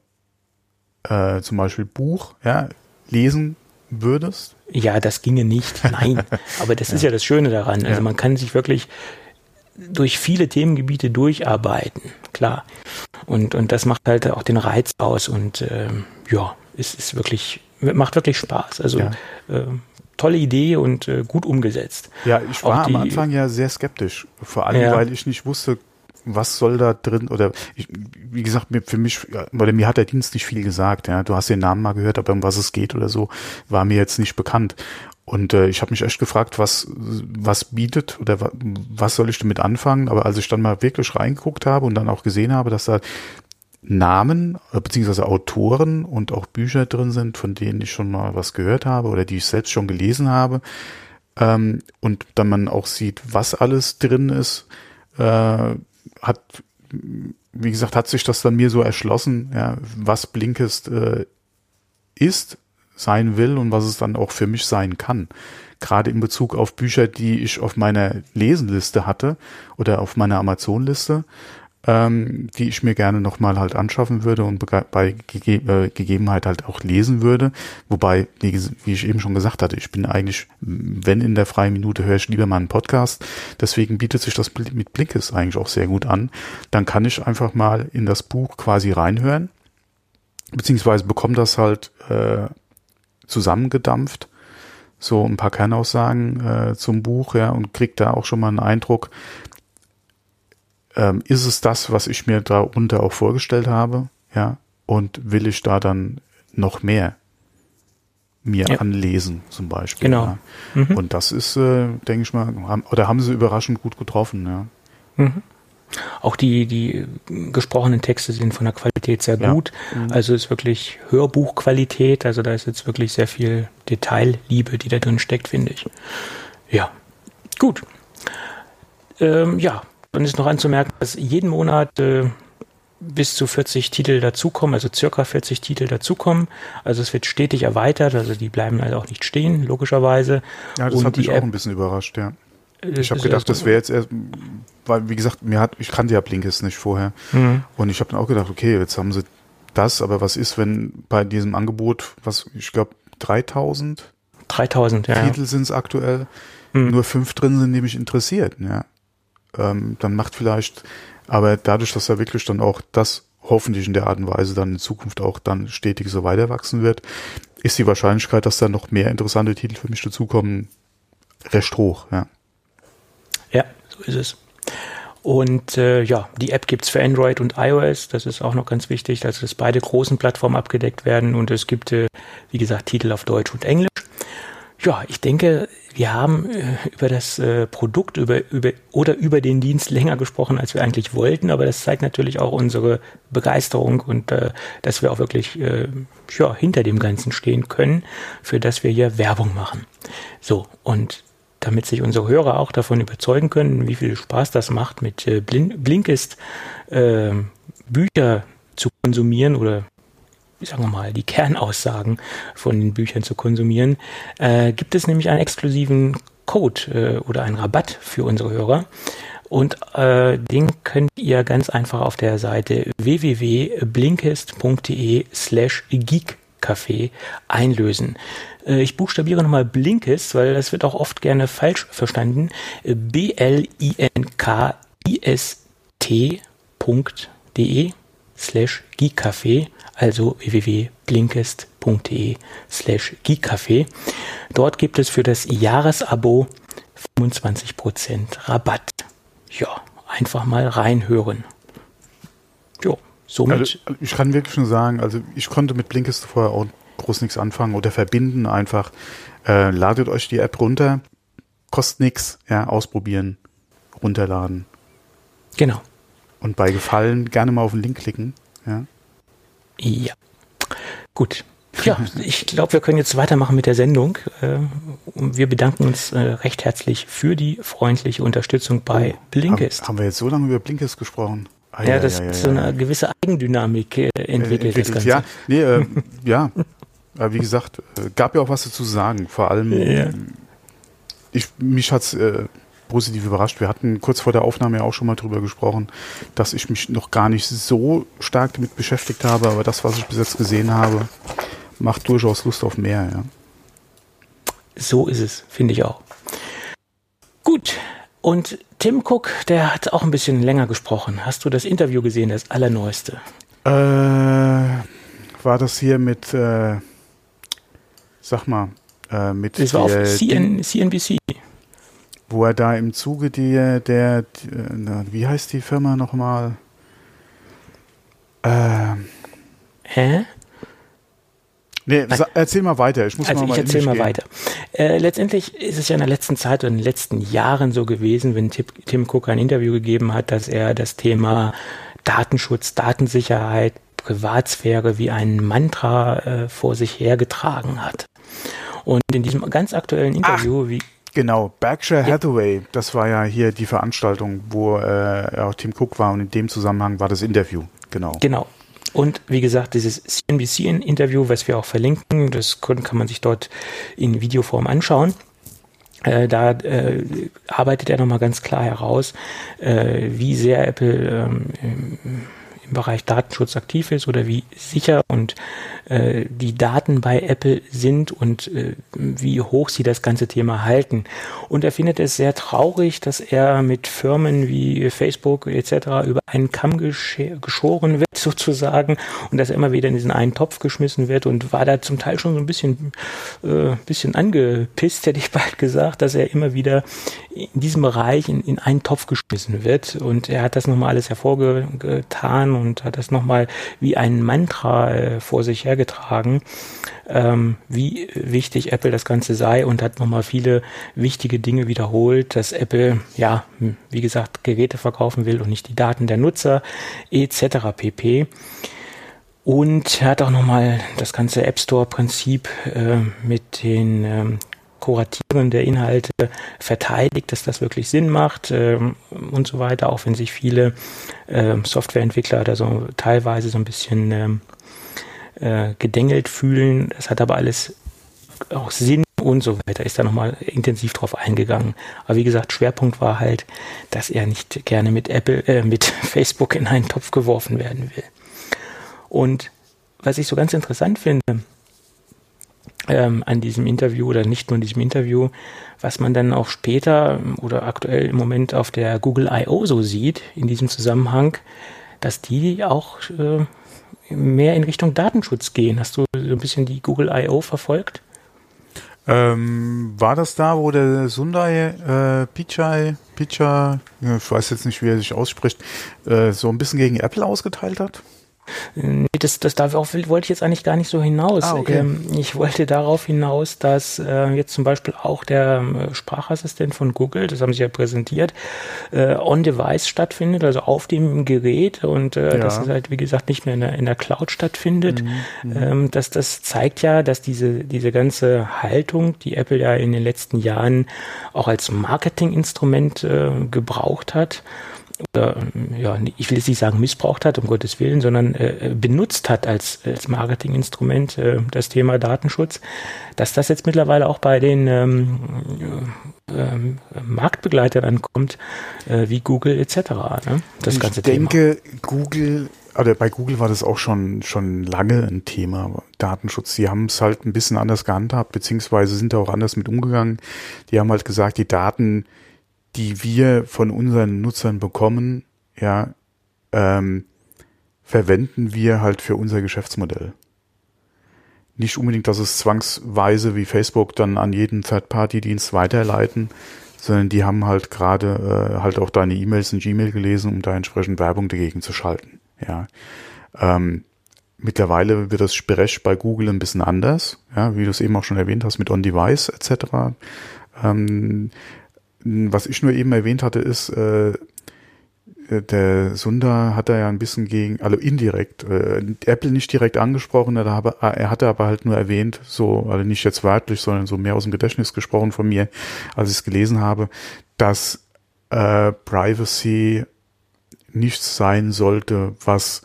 Speaker 2: äh, zum Beispiel Buch, ja, lesen würdest?
Speaker 3: Ja, das ginge nicht. Nein. Aber das ja. ist ja das Schöne daran. Also ja. man kann sich wirklich durch viele Themengebiete durcharbeiten, klar. Und, und das macht halt auch den Reiz aus und ähm, ja, es ist wirklich, macht wirklich Spaß. Also ja. äh, tolle Idee und äh, gut umgesetzt.
Speaker 2: Ja, ich war die, am Anfang ja sehr skeptisch, vor allem ja. weil ich nicht wusste, was soll da drin oder ich, wie gesagt für mich oder mir hat der Dienst nicht viel gesagt ja du hast den Namen mal gehört aber um was es geht oder so war mir jetzt nicht bekannt und äh, ich habe mich echt gefragt, was, was bietet oder wa was soll ich damit anfangen. Aber als ich dann mal wirklich reingeguckt habe und dann auch gesehen habe, dass da Namen äh, beziehungsweise Autoren und auch Bücher drin sind, von denen ich schon mal was gehört habe oder die ich selbst schon gelesen habe, ähm, und dann man auch sieht, was alles drin ist, äh, hat, wie gesagt, hat sich das dann mir so erschlossen, ja, was Blinkist äh, ist sein will und was es dann auch für mich sein kann. Gerade in Bezug auf Bücher, die ich auf meiner Lesenliste hatte oder auf meiner Amazon-Liste, ähm, die ich mir gerne nochmal halt anschaffen würde und bei Gege äh, Gegebenheit halt auch lesen würde. Wobei, wie, wie, ich eben schon gesagt hatte, ich bin eigentlich, wenn in der freien Minute höre ich lieber mal einen Podcast. Deswegen bietet sich das mit Blinkes eigentlich auch sehr gut an. Dann kann ich einfach mal in das Buch quasi reinhören beziehungsweise bekomme das halt äh, zusammengedampft, so ein paar Kernaussagen äh, zum Buch, ja, und kriegt da auch schon mal einen Eindruck, ähm, ist es das, was ich mir darunter auch vorgestellt habe, ja, und will ich da dann noch mehr mir ja. anlesen, zum Beispiel.
Speaker 3: Genau.
Speaker 2: Ja. Mhm. Und das ist, äh, denke ich mal, haben, oder haben sie überraschend gut getroffen, ja. Mhm.
Speaker 3: Auch die, die gesprochenen Texte sind von der Qualität sehr gut. Ja. Mhm. Also ist wirklich Hörbuchqualität. Also da ist jetzt wirklich sehr viel Detailliebe, die da drin steckt, finde ich. Ja, gut. Ähm, ja, dann ist noch anzumerken, dass jeden Monat äh, bis zu 40 Titel dazukommen, also circa 40 Titel dazukommen. Also es wird stetig erweitert, also die bleiben halt auch nicht stehen, logischerweise.
Speaker 2: Ja, das Und hat mich auch App, ein bisschen überrascht, ja. Ich habe gedacht, das wäre jetzt erst, weil wie gesagt, mir hat, ich kannte ja Blinkist nicht vorher. Mhm. Und ich habe dann auch gedacht, okay, jetzt haben sie das, aber was ist, wenn bei diesem Angebot, was ich glaube 3000
Speaker 3: 3000 ja,
Speaker 2: Titel sind es aktuell, mhm. nur fünf drin sind, die mich interessiert, ja. Ähm, dann macht vielleicht, aber dadurch, dass da wirklich dann auch das hoffentlich in der Art und Weise dann in Zukunft auch dann stetig so weiter wachsen wird, ist die Wahrscheinlichkeit, dass da noch mehr interessante Titel für mich dazukommen, recht hoch, ja.
Speaker 3: Ja, so ist es. Und äh, ja, die App gibt's für Android und iOS. Das ist auch noch ganz wichtig, also dass beide großen Plattformen abgedeckt werden. Und es gibt, äh, wie gesagt, Titel auf Deutsch und Englisch. Ja, ich denke, wir haben äh, über das äh, Produkt über, über, oder über den Dienst länger gesprochen, als wir eigentlich wollten, aber das zeigt natürlich auch unsere Begeisterung und äh, dass wir auch wirklich äh, ja, hinter dem Ganzen stehen können, für das wir hier Werbung machen. So, und damit sich unsere Hörer auch davon überzeugen können, wie viel Spaß das macht, mit äh, Blinkist äh, Bücher zu konsumieren oder sagen wir mal, die Kernaussagen von den Büchern zu konsumieren, äh, gibt es nämlich einen exklusiven Code äh, oder einen Rabatt für unsere Hörer. Und äh, den könnt ihr ganz einfach auf der Seite www.blinkist.de slash geekcafé einlösen. Äh, ich buchstabiere nochmal Blinkist, weil das wird auch oft gerne falsch verstanden. B-L-I-N-K-I-S-T.de slash geekcafé also www.blinkist.de slash geekcafé. Dort gibt es für das Jahresabo 25% Rabatt. Ja, einfach mal reinhören.
Speaker 2: Jo, somit. Also, ich kann wirklich nur sagen, also ich konnte mit Blinkist vorher auch groß nichts anfangen oder verbinden einfach. Äh, ladet euch die App runter, kostet nichts, ja, ausprobieren, runterladen.
Speaker 3: Genau.
Speaker 2: Und bei Gefallen gerne mal auf den Link klicken, ja.
Speaker 3: Ja. Gut. Ja, ich glaube, wir können jetzt weitermachen mit der Sendung. Äh, wir bedanken uns äh, recht herzlich für die freundliche Unterstützung bei oh, Blinkist.
Speaker 2: Haben wir jetzt so lange über Blinkist gesprochen?
Speaker 3: Ah, ja, ja, das ja, ja, so eine gewisse Eigendynamik äh, entwickelt,
Speaker 2: entwickelt, das Ganze. Ja, nee, äh, ja. wie gesagt, gab ja auch was dazu sagen. Vor allem, ich, mich hat's äh, positiv überrascht. Wir hatten kurz vor der Aufnahme ja auch schon mal drüber gesprochen, dass ich mich noch gar nicht so stark damit beschäftigt habe, aber das, was ich bis jetzt gesehen habe, macht durchaus Lust auf mehr, ja.
Speaker 3: So ist es, finde ich auch. Gut. Und Tim Cook, der hat auch ein bisschen länger gesprochen. Hast du das Interview gesehen, das allerneueste?
Speaker 2: Äh, war das hier mit, äh, sag mal, äh, mit.
Speaker 3: Das war auf CN, CNBC
Speaker 2: wo er da im Zuge der, der, der wie heißt die Firma nochmal?
Speaker 3: Ähm. Hä?
Speaker 2: Nee, erzähl mal weiter. Ich muss
Speaker 3: also
Speaker 2: mal
Speaker 3: ich erzähl mal gehen. weiter. Äh, letztendlich ist es ja in der letzten Zeit oder in den letzten Jahren so gewesen, wenn Tim, Tim Cook ein Interview gegeben hat, dass er das Thema Datenschutz, Datensicherheit, Privatsphäre wie ein Mantra äh, vor sich hergetragen hat. Und in diesem ganz aktuellen Interview,
Speaker 2: Ach, wie Genau, Berkshire Hathaway, das war ja hier die Veranstaltung, wo äh, auch Tim Cook war und in dem Zusammenhang war das Interview, genau.
Speaker 3: Genau. Und wie gesagt, dieses CNBC-Interview, was wir auch verlinken, das kann man sich dort in Videoform anschauen. Äh, da äh, arbeitet er nochmal ganz klar heraus, äh, wie sehr Apple ähm, im Bereich Datenschutz aktiv ist oder wie sicher und äh, die Daten bei Apple sind und äh, wie hoch sie das ganze Thema halten. Und er findet es sehr traurig, dass er mit Firmen wie Facebook etc. über einen Kamm geschoren wird sozusagen und dass er immer wieder in diesen einen Topf geschmissen wird und war da zum Teil schon so ein bisschen, äh, bisschen angepisst, hätte ich bald gesagt, dass er immer wieder in diesem Bereich in, in einen Topf geschmissen wird. Und er hat das nochmal alles hervorgetan und hat das nochmal wie ein Mantra äh, vor sich hergetragen, ähm, wie wichtig Apple das Ganze sei und hat nochmal viele wichtige Dinge wiederholt, dass Apple, ja, wie gesagt, Geräte verkaufen will und nicht die Daten der Nutzer etc. pp. Und er hat auch nochmal das ganze App Store-Prinzip äh, mit den ähm, Kuratieren der Inhalte verteidigt, dass das wirklich Sinn macht ähm, und so weiter, auch wenn sich viele ähm, Softwareentwickler da so teilweise so ein bisschen ähm, äh, gedengelt fühlen. Das hat aber alles auch Sinn und so weiter. Ist da nochmal intensiv drauf eingegangen. Aber wie gesagt, Schwerpunkt war halt, dass er nicht gerne mit Apple, äh, mit Facebook in einen Topf geworfen werden will. Und was ich so ganz interessant finde, ähm, an diesem Interview oder nicht nur in diesem Interview, was man dann auch später oder aktuell im Moment auf der Google I.O. so sieht, in diesem Zusammenhang, dass die auch äh, mehr in Richtung Datenschutz gehen. Hast du so ein bisschen die Google I.O. verfolgt?
Speaker 2: Ähm, war das da, wo der Sundai äh, Pichai, Pichai, ich weiß jetzt nicht, wie er sich ausspricht, äh, so ein bisschen gegen Apple ausgeteilt hat?
Speaker 3: Nee, das, das darauf wollte ich jetzt eigentlich gar nicht so hinaus. Ah, okay. ähm, ich wollte darauf hinaus, dass äh, jetzt zum Beispiel auch der äh, Sprachassistent von Google, das haben sie ja präsentiert, äh, on-device stattfindet, also auf dem Gerät und äh, ja. dass es halt, wie gesagt, nicht mehr in der, in der Cloud stattfindet. Mhm, mhm, ähm, das, das zeigt ja, dass diese, diese ganze Haltung, die Apple ja in den letzten Jahren auch als Marketinginstrument äh, gebraucht hat, oder ja, ich will jetzt nicht sagen missbraucht hat, um Gottes Willen, sondern äh, benutzt hat als, als Marketinginstrument äh, das Thema Datenschutz, dass das jetzt mittlerweile auch bei den ähm, ähm, Marktbegleitern ankommt, äh, wie Google etc. Ne?
Speaker 2: Das ich ganze denke, Thema. Google oder bei Google war das auch schon, schon lange ein Thema, Datenschutz. Die haben es halt ein bisschen anders gehandhabt, beziehungsweise sind da auch anders mit umgegangen. Die haben halt gesagt, die Daten, die wir von unseren Nutzern bekommen, ja, ähm, verwenden wir halt für unser Geschäftsmodell. Nicht unbedingt, dass es zwangsweise wie Facebook dann an jeden Third-Party-Dienst weiterleiten, sondern die haben halt gerade äh, halt auch deine E-Mails in Gmail gelesen, um da entsprechend Werbung dagegen zu schalten. Ja. Ähm, mittlerweile wird das Sprech bei Google ein bisschen anders, ja, wie du es eben auch schon erwähnt hast, mit On-Device etc. Ähm, was ich nur eben erwähnt hatte, ist, äh, äh, der Sunda hat da ja ein bisschen gegen, also indirekt, äh, Apple nicht direkt angesprochen, er, habe, er hatte aber halt nur erwähnt, so, also nicht jetzt wörtlich, sondern so mehr aus dem Gedächtnis gesprochen von mir, als ich es gelesen habe, dass äh, Privacy nichts sein sollte, was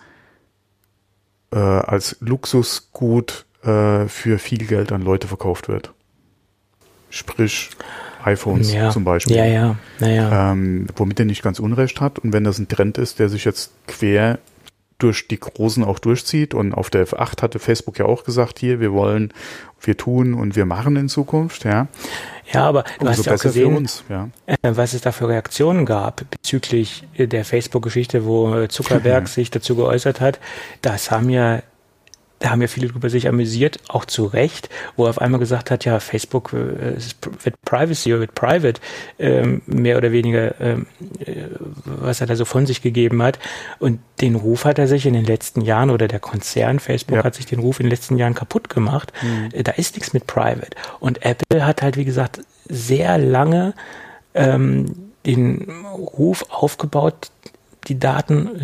Speaker 2: äh, als Luxusgut äh, für viel Geld an Leute verkauft wird. Sprich, iPhones ja. zum Beispiel.
Speaker 3: Ja, ja, naja.
Speaker 2: Ähm, womit er nicht ganz Unrecht hat. Und wenn das ein Trend ist, der sich jetzt quer durch die Großen auch durchzieht und auf der F8 hatte Facebook ja auch gesagt, hier, wir wollen, wir tun und wir machen in Zukunft, ja.
Speaker 3: Ja, aber du Umso hast ja auch gesehen, uns, ja. Äh, was es da für Reaktionen gab bezüglich der Facebook-Geschichte, wo Zuckerberg sich dazu geäußert hat. Das haben ja da haben ja viele drüber sich amüsiert, auch zu Recht, wo er auf einmal gesagt hat, ja, Facebook äh, wird Privacy oder wird Private, ähm, mehr oder weniger, ähm, äh, was er da so von sich gegeben hat. Und den Ruf hat er sich in den letzten Jahren oder der Konzern Facebook ja. hat sich den Ruf in den letzten Jahren kaputt gemacht. Mhm. Äh, da ist nichts mit Private. Und Apple hat halt, wie gesagt, sehr lange ähm, den Ruf aufgebaut, die Daten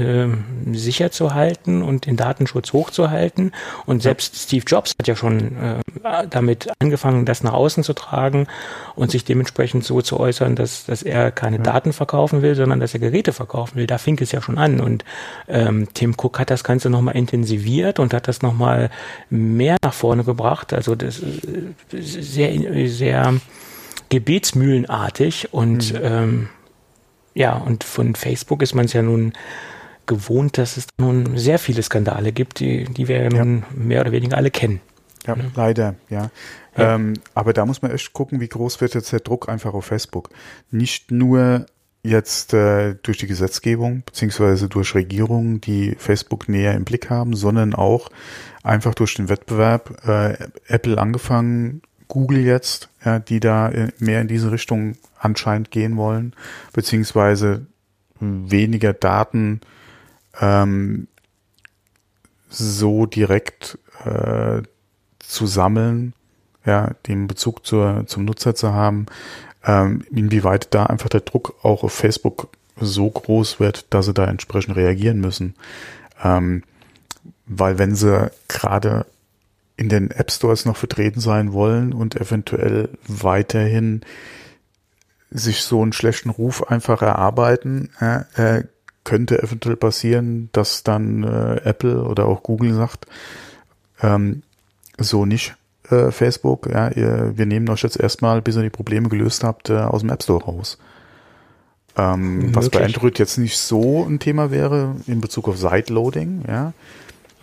Speaker 3: äh, sicher zu halten und den Datenschutz hochzuhalten. Und selbst Steve Jobs hat ja schon äh, damit angefangen, das nach außen zu tragen und sich dementsprechend so zu äußern, dass, dass er keine ja. Daten verkaufen will, sondern dass er Geräte verkaufen will. Da fing es ja schon an. Und ähm, Tim Cook hat das Ganze nochmal intensiviert und hat das nochmal mehr nach vorne gebracht. Also das ist äh, sehr, sehr gebetsmühlenartig und mhm. ähm, ja, und von Facebook ist man es ja nun gewohnt, dass es nun sehr viele Skandale gibt, die, die wir ja nun mehr oder weniger alle kennen.
Speaker 2: Ja, ne? leider, ja. ja. Ähm, aber da muss man echt gucken, wie groß wird jetzt der Druck einfach auf Facebook. Nicht nur jetzt äh, durch die Gesetzgebung beziehungsweise durch Regierungen, die Facebook näher im Blick haben, sondern auch einfach durch den Wettbewerb. Äh, Apple angefangen, Google jetzt, ja, die da mehr in diese Richtung anscheinend gehen wollen, beziehungsweise weniger Daten ähm, so direkt äh, zu sammeln, ja, den Bezug zur, zum Nutzer zu haben, ähm, inwieweit da einfach der Druck auch auf Facebook so groß wird, dass sie da entsprechend reagieren müssen. Ähm, weil wenn sie gerade in den App Stores noch vertreten sein wollen und eventuell weiterhin sich so einen schlechten Ruf einfach erarbeiten, äh, könnte eventuell passieren, dass dann äh, Apple oder auch Google sagt, ähm, so nicht. äh, Facebook, ja, ihr, wir nehmen euch jetzt erstmal, bis ihr die Probleme gelöst habt, äh, aus dem App Store raus. Ähm, was bei Android jetzt nicht so ein Thema wäre in Bezug auf Sideloading, ja.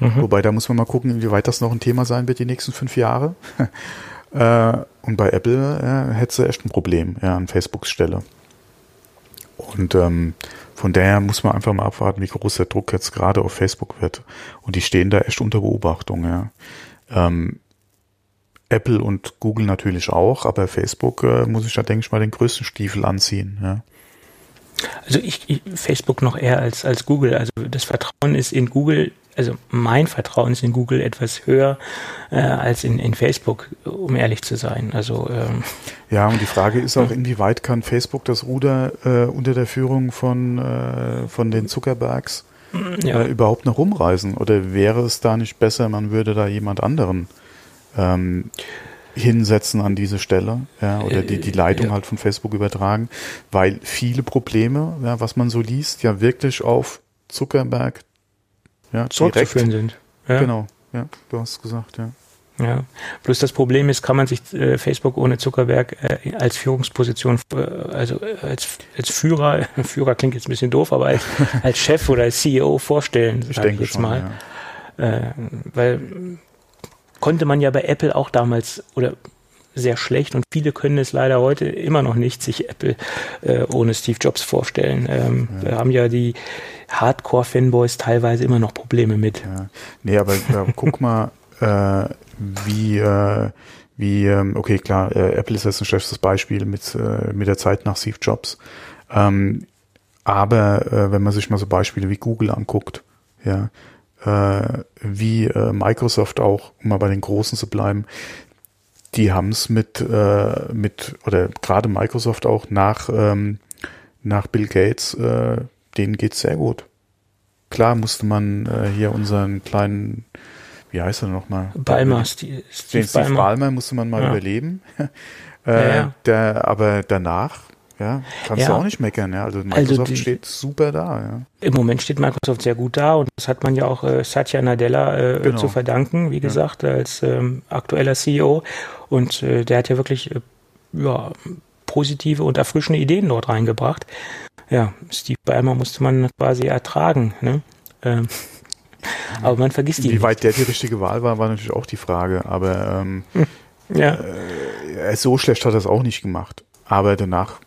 Speaker 2: Mhm. Wobei da muss man mal gucken, inwieweit das noch ein Thema sein wird die nächsten fünf Jahre. äh, und bei Apple äh, hätte echt ein Problem, ja, an Facebooks Stelle. Und ähm, von daher muss man einfach mal abwarten, wie groß der Druck jetzt gerade auf Facebook wird. Und die stehen da echt unter Beobachtung, ja. Ähm, Apple und Google natürlich auch, aber Facebook äh, muss ich da, denke ich mal, den größten Stiefel anziehen, ja.
Speaker 3: Also ich, ich, Facebook noch eher als, als Google. Also das Vertrauen ist in Google, also mein Vertrauen ist in Google etwas höher äh, als in, in Facebook, um ehrlich zu sein. Also ähm,
Speaker 2: ja, und die Frage ist auch, inwieweit kann Facebook das Ruder äh, unter der Führung von, äh, von den Zuckerbergs ja. Äh, überhaupt noch rumreißen? Oder wäre es da nicht besser, man würde da jemand anderen ähm, hinsetzen an diese Stelle, ja, oder die, die Leitung ja. halt von Facebook übertragen, weil viele Probleme, ja, was man so liest, ja wirklich auf Zuckerberg
Speaker 3: ja, zurückzuführen sind.
Speaker 2: Ja. Genau, ja, du hast gesagt, ja.
Speaker 3: Ja, bloß das Problem ist, kann man sich äh, Facebook ohne Zuckerberg äh, als Führungsposition, äh, also äh, als, als Führer, Führer klingt jetzt ein bisschen doof, aber als, als Chef oder als CEO vorstellen,
Speaker 2: denke ich jetzt schon, mal.
Speaker 3: Ja. Äh, weil konnte man ja bei Apple auch damals oder sehr schlecht und viele können es leider heute immer noch nicht sich Apple äh, ohne Steve Jobs vorstellen. Ähm, ja. Da haben ja die Hardcore-Fanboys teilweise immer noch Probleme mit.
Speaker 2: Ja. Nee, aber ja, guck mal, äh, wie, äh, wie, ähm, okay, klar, äh, Apple ist jetzt ein schlechtes Beispiel mit, äh, mit der Zeit nach Steve Jobs. Ähm, aber äh, wenn man sich mal so Beispiele wie Google anguckt, ja, wie Microsoft auch, um mal bei den Großen zu bleiben, die haben es mit, äh, mit, oder gerade Microsoft auch nach, ähm, nach Bill Gates, äh, denen geht's sehr gut. Klar musste man äh, hier unseren kleinen, wie heißt er nochmal?
Speaker 3: Balmer, Steve,
Speaker 2: Steve, Steve Ballmer musste man mal ja. überleben. äh, ja, ja. Der, aber danach ja, kannst ja. du auch nicht meckern, ja. Also, also Microsoft also die, steht super da, ja.
Speaker 3: Im Moment steht Microsoft sehr gut da und das hat man ja auch äh, Satya Nadella äh, genau. zu verdanken, wie gesagt, ja. als ähm, aktueller CEO. Und äh, der hat ja wirklich äh, ja, positive und erfrischende Ideen dort reingebracht. Ja, Steve Ballmer musste man quasi ertragen, ne? Ähm, aber man vergisst ihn.
Speaker 2: Wie weit der die richtige Wahl war, war natürlich auch die Frage. Aber ähm, ja. Äh, so schlecht hat er es auch nicht gemacht. Aber danach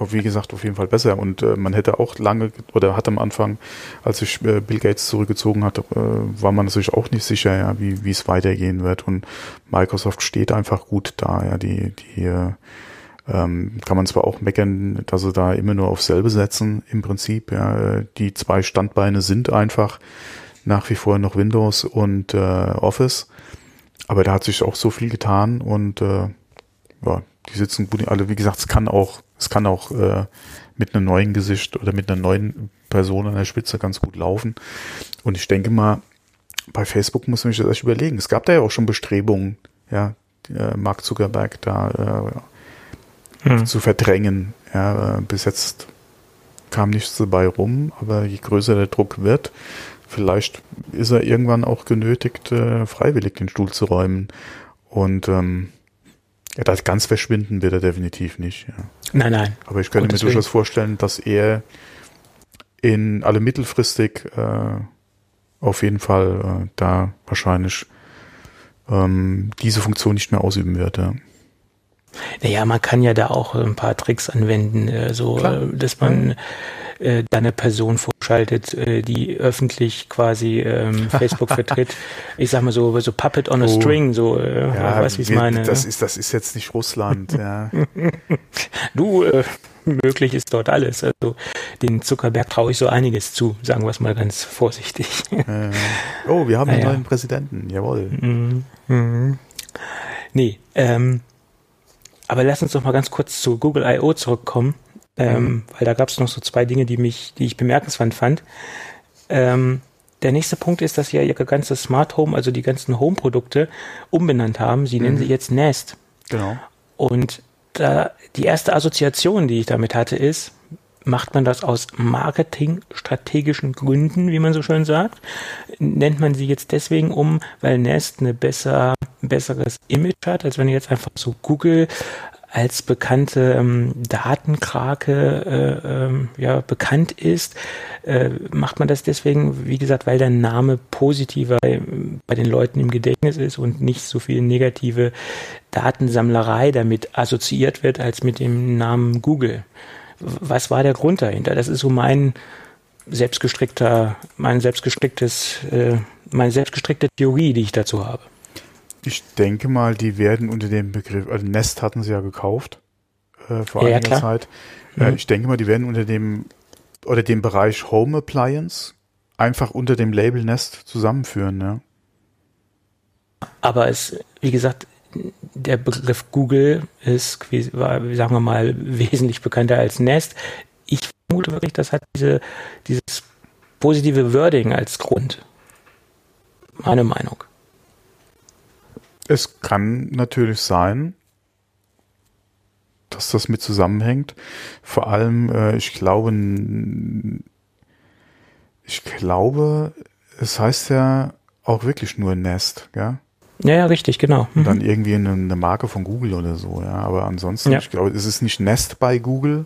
Speaker 2: wie gesagt, auf jeden Fall besser. Und äh, man hätte auch lange oder hat am Anfang, als sich äh, Bill Gates zurückgezogen hat, äh, war man natürlich auch nicht sicher, ja, wie wie es weitergehen wird. Und Microsoft steht einfach gut da. Ja, die die äh, ähm, kann man zwar auch meckern, dass sie da immer nur auf selbe setzen im Prinzip. Ja, die zwei Standbeine sind einfach nach wie vor noch Windows und äh, Office. Aber da hat sich auch so viel getan und äh, ja, die sitzen gut alle. Wie gesagt, es kann auch es kann auch äh, mit einem neuen Gesicht oder mit einer neuen Person an der Spitze ganz gut laufen. Und ich denke mal, bei Facebook muss man sich das echt überlegen. Es gab da ja auch schon Bestrebungen, ja, äh, Mark Zuckerberg da äh, hm. zu verdrängen. Ja, äh, bis jetzt kam nichts dabei rum, aber je größer der Druck wird, vielleicht ist er irgendwann auch genötigt, äh, freiwillig den Stuhl zu räumen. Und ähm, ja, das ganz verschwinden wird er definitiv nicht. Ja.
Speaker 3: Nein, nein.
Speaker 2: Aber ich könnte mir durchaus vorstellen, dass er in alle mittelfristig äh, auf jeden Fall äh, da wahrscheinlich ähm, diese Funktion nicht mehr ausüben wird. Ja.
Speaker 3: Naja, man kann ja da auch ein paar Tricks anwenden, äh, so. Äh, dass man äh, da eine Person vorschaltet, äh, die öffentlich quasi ähm, Facebook vertritt. Ich sag mal so, so Puppet on a oh. String, so, äh, ja, weißt wie ich meine.
Speaker 2: Das ne? ist, das ist jetzt nicht Russland, ja.
Speaker 3: du, äh, möglich ist dort alles. Also den Zuckerberg traue ich so einiges zu, sagen wir es mal ganz vorsichtig.
Speaker 2: Äh, oh, wir haben einen neuen Präsidenten, jawohl. Mhm.
Speaker 3: Mhm. Nee, ähm, aber lass uns doch mal ganz kurz zu Google I.O. zurückkommen, ähm, weil da gab es noch so zwei Dinge, die mich, die ich bemerkenswert fand. Ähm, der nächste Punkt ist, dass sie ja ihre ganze Smart Home, also die ganzen Home-Produkte, umbenannt haben. Sie mhm. nennen sie jetzt Nest.
Speaker 2: Genau.
Speaker 3: Und da die erste Assoziation, die ich damit hatte, ist, macht man das aus marketingstrategischen Gründen, wie man so schön sagt? Nennt man sie jetzt deswegen um, weil Nest eine besser, ein besseres Image hat, als wenn ihr jetzt einfach so Google als bekannte ähm, Datenkrake äh, ähm, ja, bekannt ist, äh, macht man das deswegen, wie gesagt, weil der Name positiver bei den Leuten im Gedächtnis ist und nicht so viel negative Datensammlerei damit assoziiert wird als mit dem Namen Google. Was war der Grund dahinter? Das ist so mein selbstgestrickter, mein selbstgestricktes, äh, meine selbstgestrickte Theorie, die ich dazu habe.
Speaker 2: Ich denke mal, die werden unter dem Begriff, also Nest hatten sie ja gekauft äh, vor
Speaker 3: Ja,
Speaker 2: einiger
Speaker 3: klar.
Speaker 2: Zeit. Äh,
Speaker 3: Mhm.
Speaker 2: ich denke mal, die werden unter dem oder dem Bereich Home Appliance einfach unter dem Label Nest zusammenführen. Ne?
Speaker 3: Aber es, wie gesagt, der Begriff Google ist, wie- sagen wir mal, wesentlich bekannter als Nest. Ich vermute wirklich, das hat diese, dieses positive Wording als Grund. Meine Meinung.
Speaker 2: Es kann natürlich sein, dass das mit zusammenhängt. Vor allem, äh, ich glaube, ich glaube, es heißt ja auch wirklich nur Nest, ja.
Speaker 3: Ja, ja, richtig, genau.
Speaker 2: Und
Speaker 3: Mhm.
Speaker 2: dann irgendwie eine, eine Marke von Google oder so, ja. Aber ansonsten,
Speaker 3: Ja.
Speaker 2: ich glaube, es ist nicht Nest bei Google,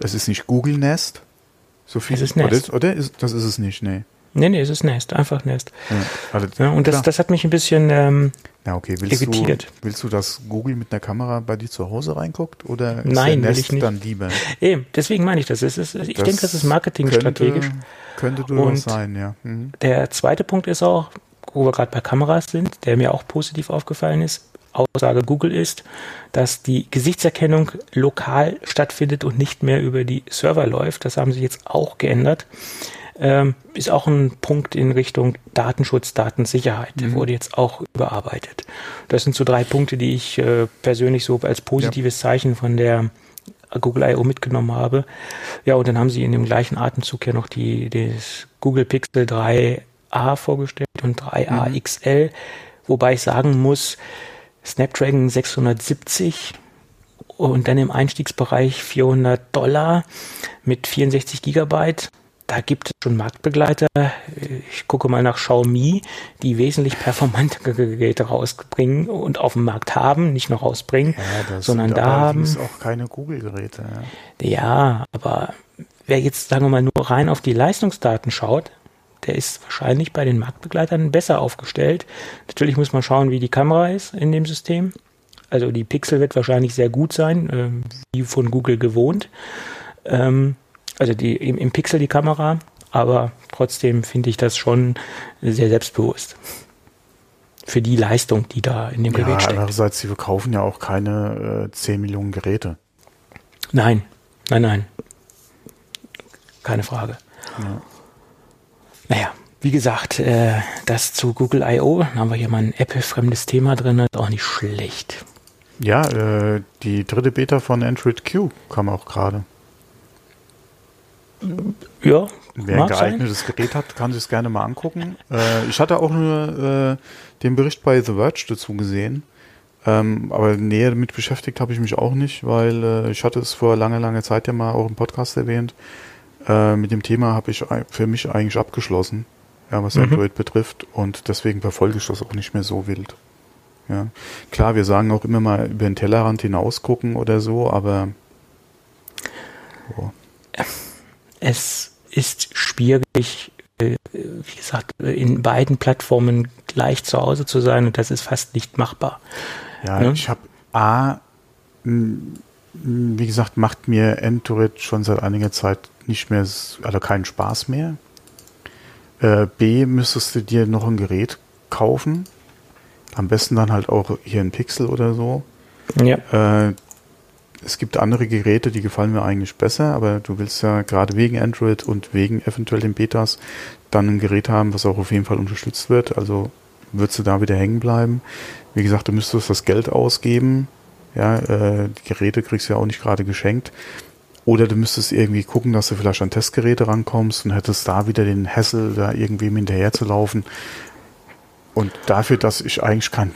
Speaker 2: es ist nicht Google Nest. So viel
Speaker 3: Es ist Nest.
Speaker 2: Oder, oder ist, das ist es nicht, nee.
Speaker 3: Nee, nee, es ist Nest, einfach Nest.
Speaker 2: Ja, also,
Speaker 3: Ja, und das, das hat mich ein bisschen, ähm,
Speaker 2: ja, okay. Willst
Speaker 3: irritiert.
Speaker 2: du, willst du, dass Google mit einer Kamera bei dir zu Hause reinguckt oder ist
Speaker 3: Nein,
Speaker 2: der Nest
Speaker 3: ich nicht.
Speaker 2: dann lieber?
Speaker 3: eben, deswegen meine ich das. Ist, ich denke, das ist marketingstrategisch.
Speaker 2: Könnte, könnte durchaus sein, ja. Mhm.
Speaker 3: Der zweite Punkt ist auch, wo wir gerade bei Kameras sind, der mir auch positiv aufgefallen ist, Aussage Google ist, dass die Gesichtserkennung lokal stattfindet und nicht mehr über die Server läuft. Das haben sie jetzt auch geändert. Ähm, ist auch ein Punkt in Richtung Datenschutz, Datensicherheit. Der wurde jetzt auch überarbeitet. Das sind so drei Punkte, die ich äh, persönlich so als positives Zeichen von der Google I.O. mitgenommen habe. Ja, und dann haben sie in dem gleichen Atemzug ja noch die, das Google Pixel 3a vorgestellt und 3a XL, wobei ich sagen muss, Snapdragon 670 und dann im Einstiegsbereich 400 Dollar mit 64 Gigabyte. Da gibt es schon Marktbegleiter. Ich gucke mal nach Xiaomi, die wesentlich performantere Geräte rausbringen und auf dem Markt haben, nicht nur rausbringen,
Speaker 2: Ja, das
Speaker 3: sondern da haben
Speaker 2: allerdings auch keine Google-Geräte. Ja.
Speaker 3: ja, aber wer jetzt, sagen wir mal, nur rein auf die Leistungsdaten schaut, der ist wahrscheinlich bei den Marktbegleitern besser aufgestellt. Natürlich muss man schauen, wie die Kamera ist in dem System. Also die Pixel wird wahrscheinlich sehr gut sein, ähm, wie von Google gewohnt. Ähm, also die, im, im Pixel die Kamera, aber trotzdem finde ich das schon sehr selbstbewusst. Für die Leistung, die da in dem
Speaker 2: Ja,
Speaker 3: Gerät steckt.
Speaker 2: andererseits, sie verkaufen ja auch keine äh, 10 Millionen Geräte.
Speaker 3: Nein, nein, nein. Keine Frage.
Speaker 2: Ja.
Speaker 3: Naja, wie gesagt, äh, das zu Google I.O. Haben wir hier mal ein Apple-fremdes Thema drin, ist auch nicht schlecht.
Speaker 2: Ja, äh, die dritte Beta von Android Q kam auch gerade.
Speaker 3: Ja,
Speaker 2: Wer ein
Speaker 3: mag sein.
Speaker 2: geeignetes Gerät hat, kann sich es gerne mal angucken. Äh, ich hatte auch nur äh, den Bericht bei The Verge dazu gesehen. Ähm, aber näher damit beschäftigt habe ich mich auch nicht, weil äh, ich hatte es vor langer, langer Zeit ja mal auch im Podcast erwähnt. Äh, mit dem Thema habe ich für mich eigentlich abgeschlossen, ja, was
Speaker 3: Mhm.
Speaker 2: Android betrifft. Und deswegen verfolge ich das auch nicht mehr so wild. Ja. Klar, wir sagen auch immer mal über den Tellerrand hinaus gucken oder so, aber
Speaker 3: Es ist schwierig, äh, wie gesagt, in beiden Plattformen gleich zu Hause zu sein und das ist fast nicht machbar.
Speaker 2: Ja,
Speaker 3: Ne?
Speaker 2: ich habe A, wie gesagt, macht mir Android schon seit einiger Zeit nicht mehr, also keinen Spaß mehr. Äh, B, müsstest du dir noch ein Gerät kaufen. Am besten dann halt auch hier ein Pixel oder so.
Speaker 3: Ja.
Speaker 2: Es gibt andere Geräte, die gefallen mir eigentlich besser, aber du willst ja gerade wegen Android und wegen eventuell den Betas dann ein Gerät haben, was auch auf jeden Fall unterstützt wird. Also würdest du da wieder hängen bleiben. Wie gesagt, du müsstest das Geld ausgeben. Ja, äh, die Geräte kriegst du ja auch nicht gerade geschenkt. Oder du müsstest irgendwie gucken, dass du vielleicht an Testgeräte rankommst und hättest da wieder den Hassel, da irgendwem hinterher zu laufen. Und dafür, dass ich eigentlich kein,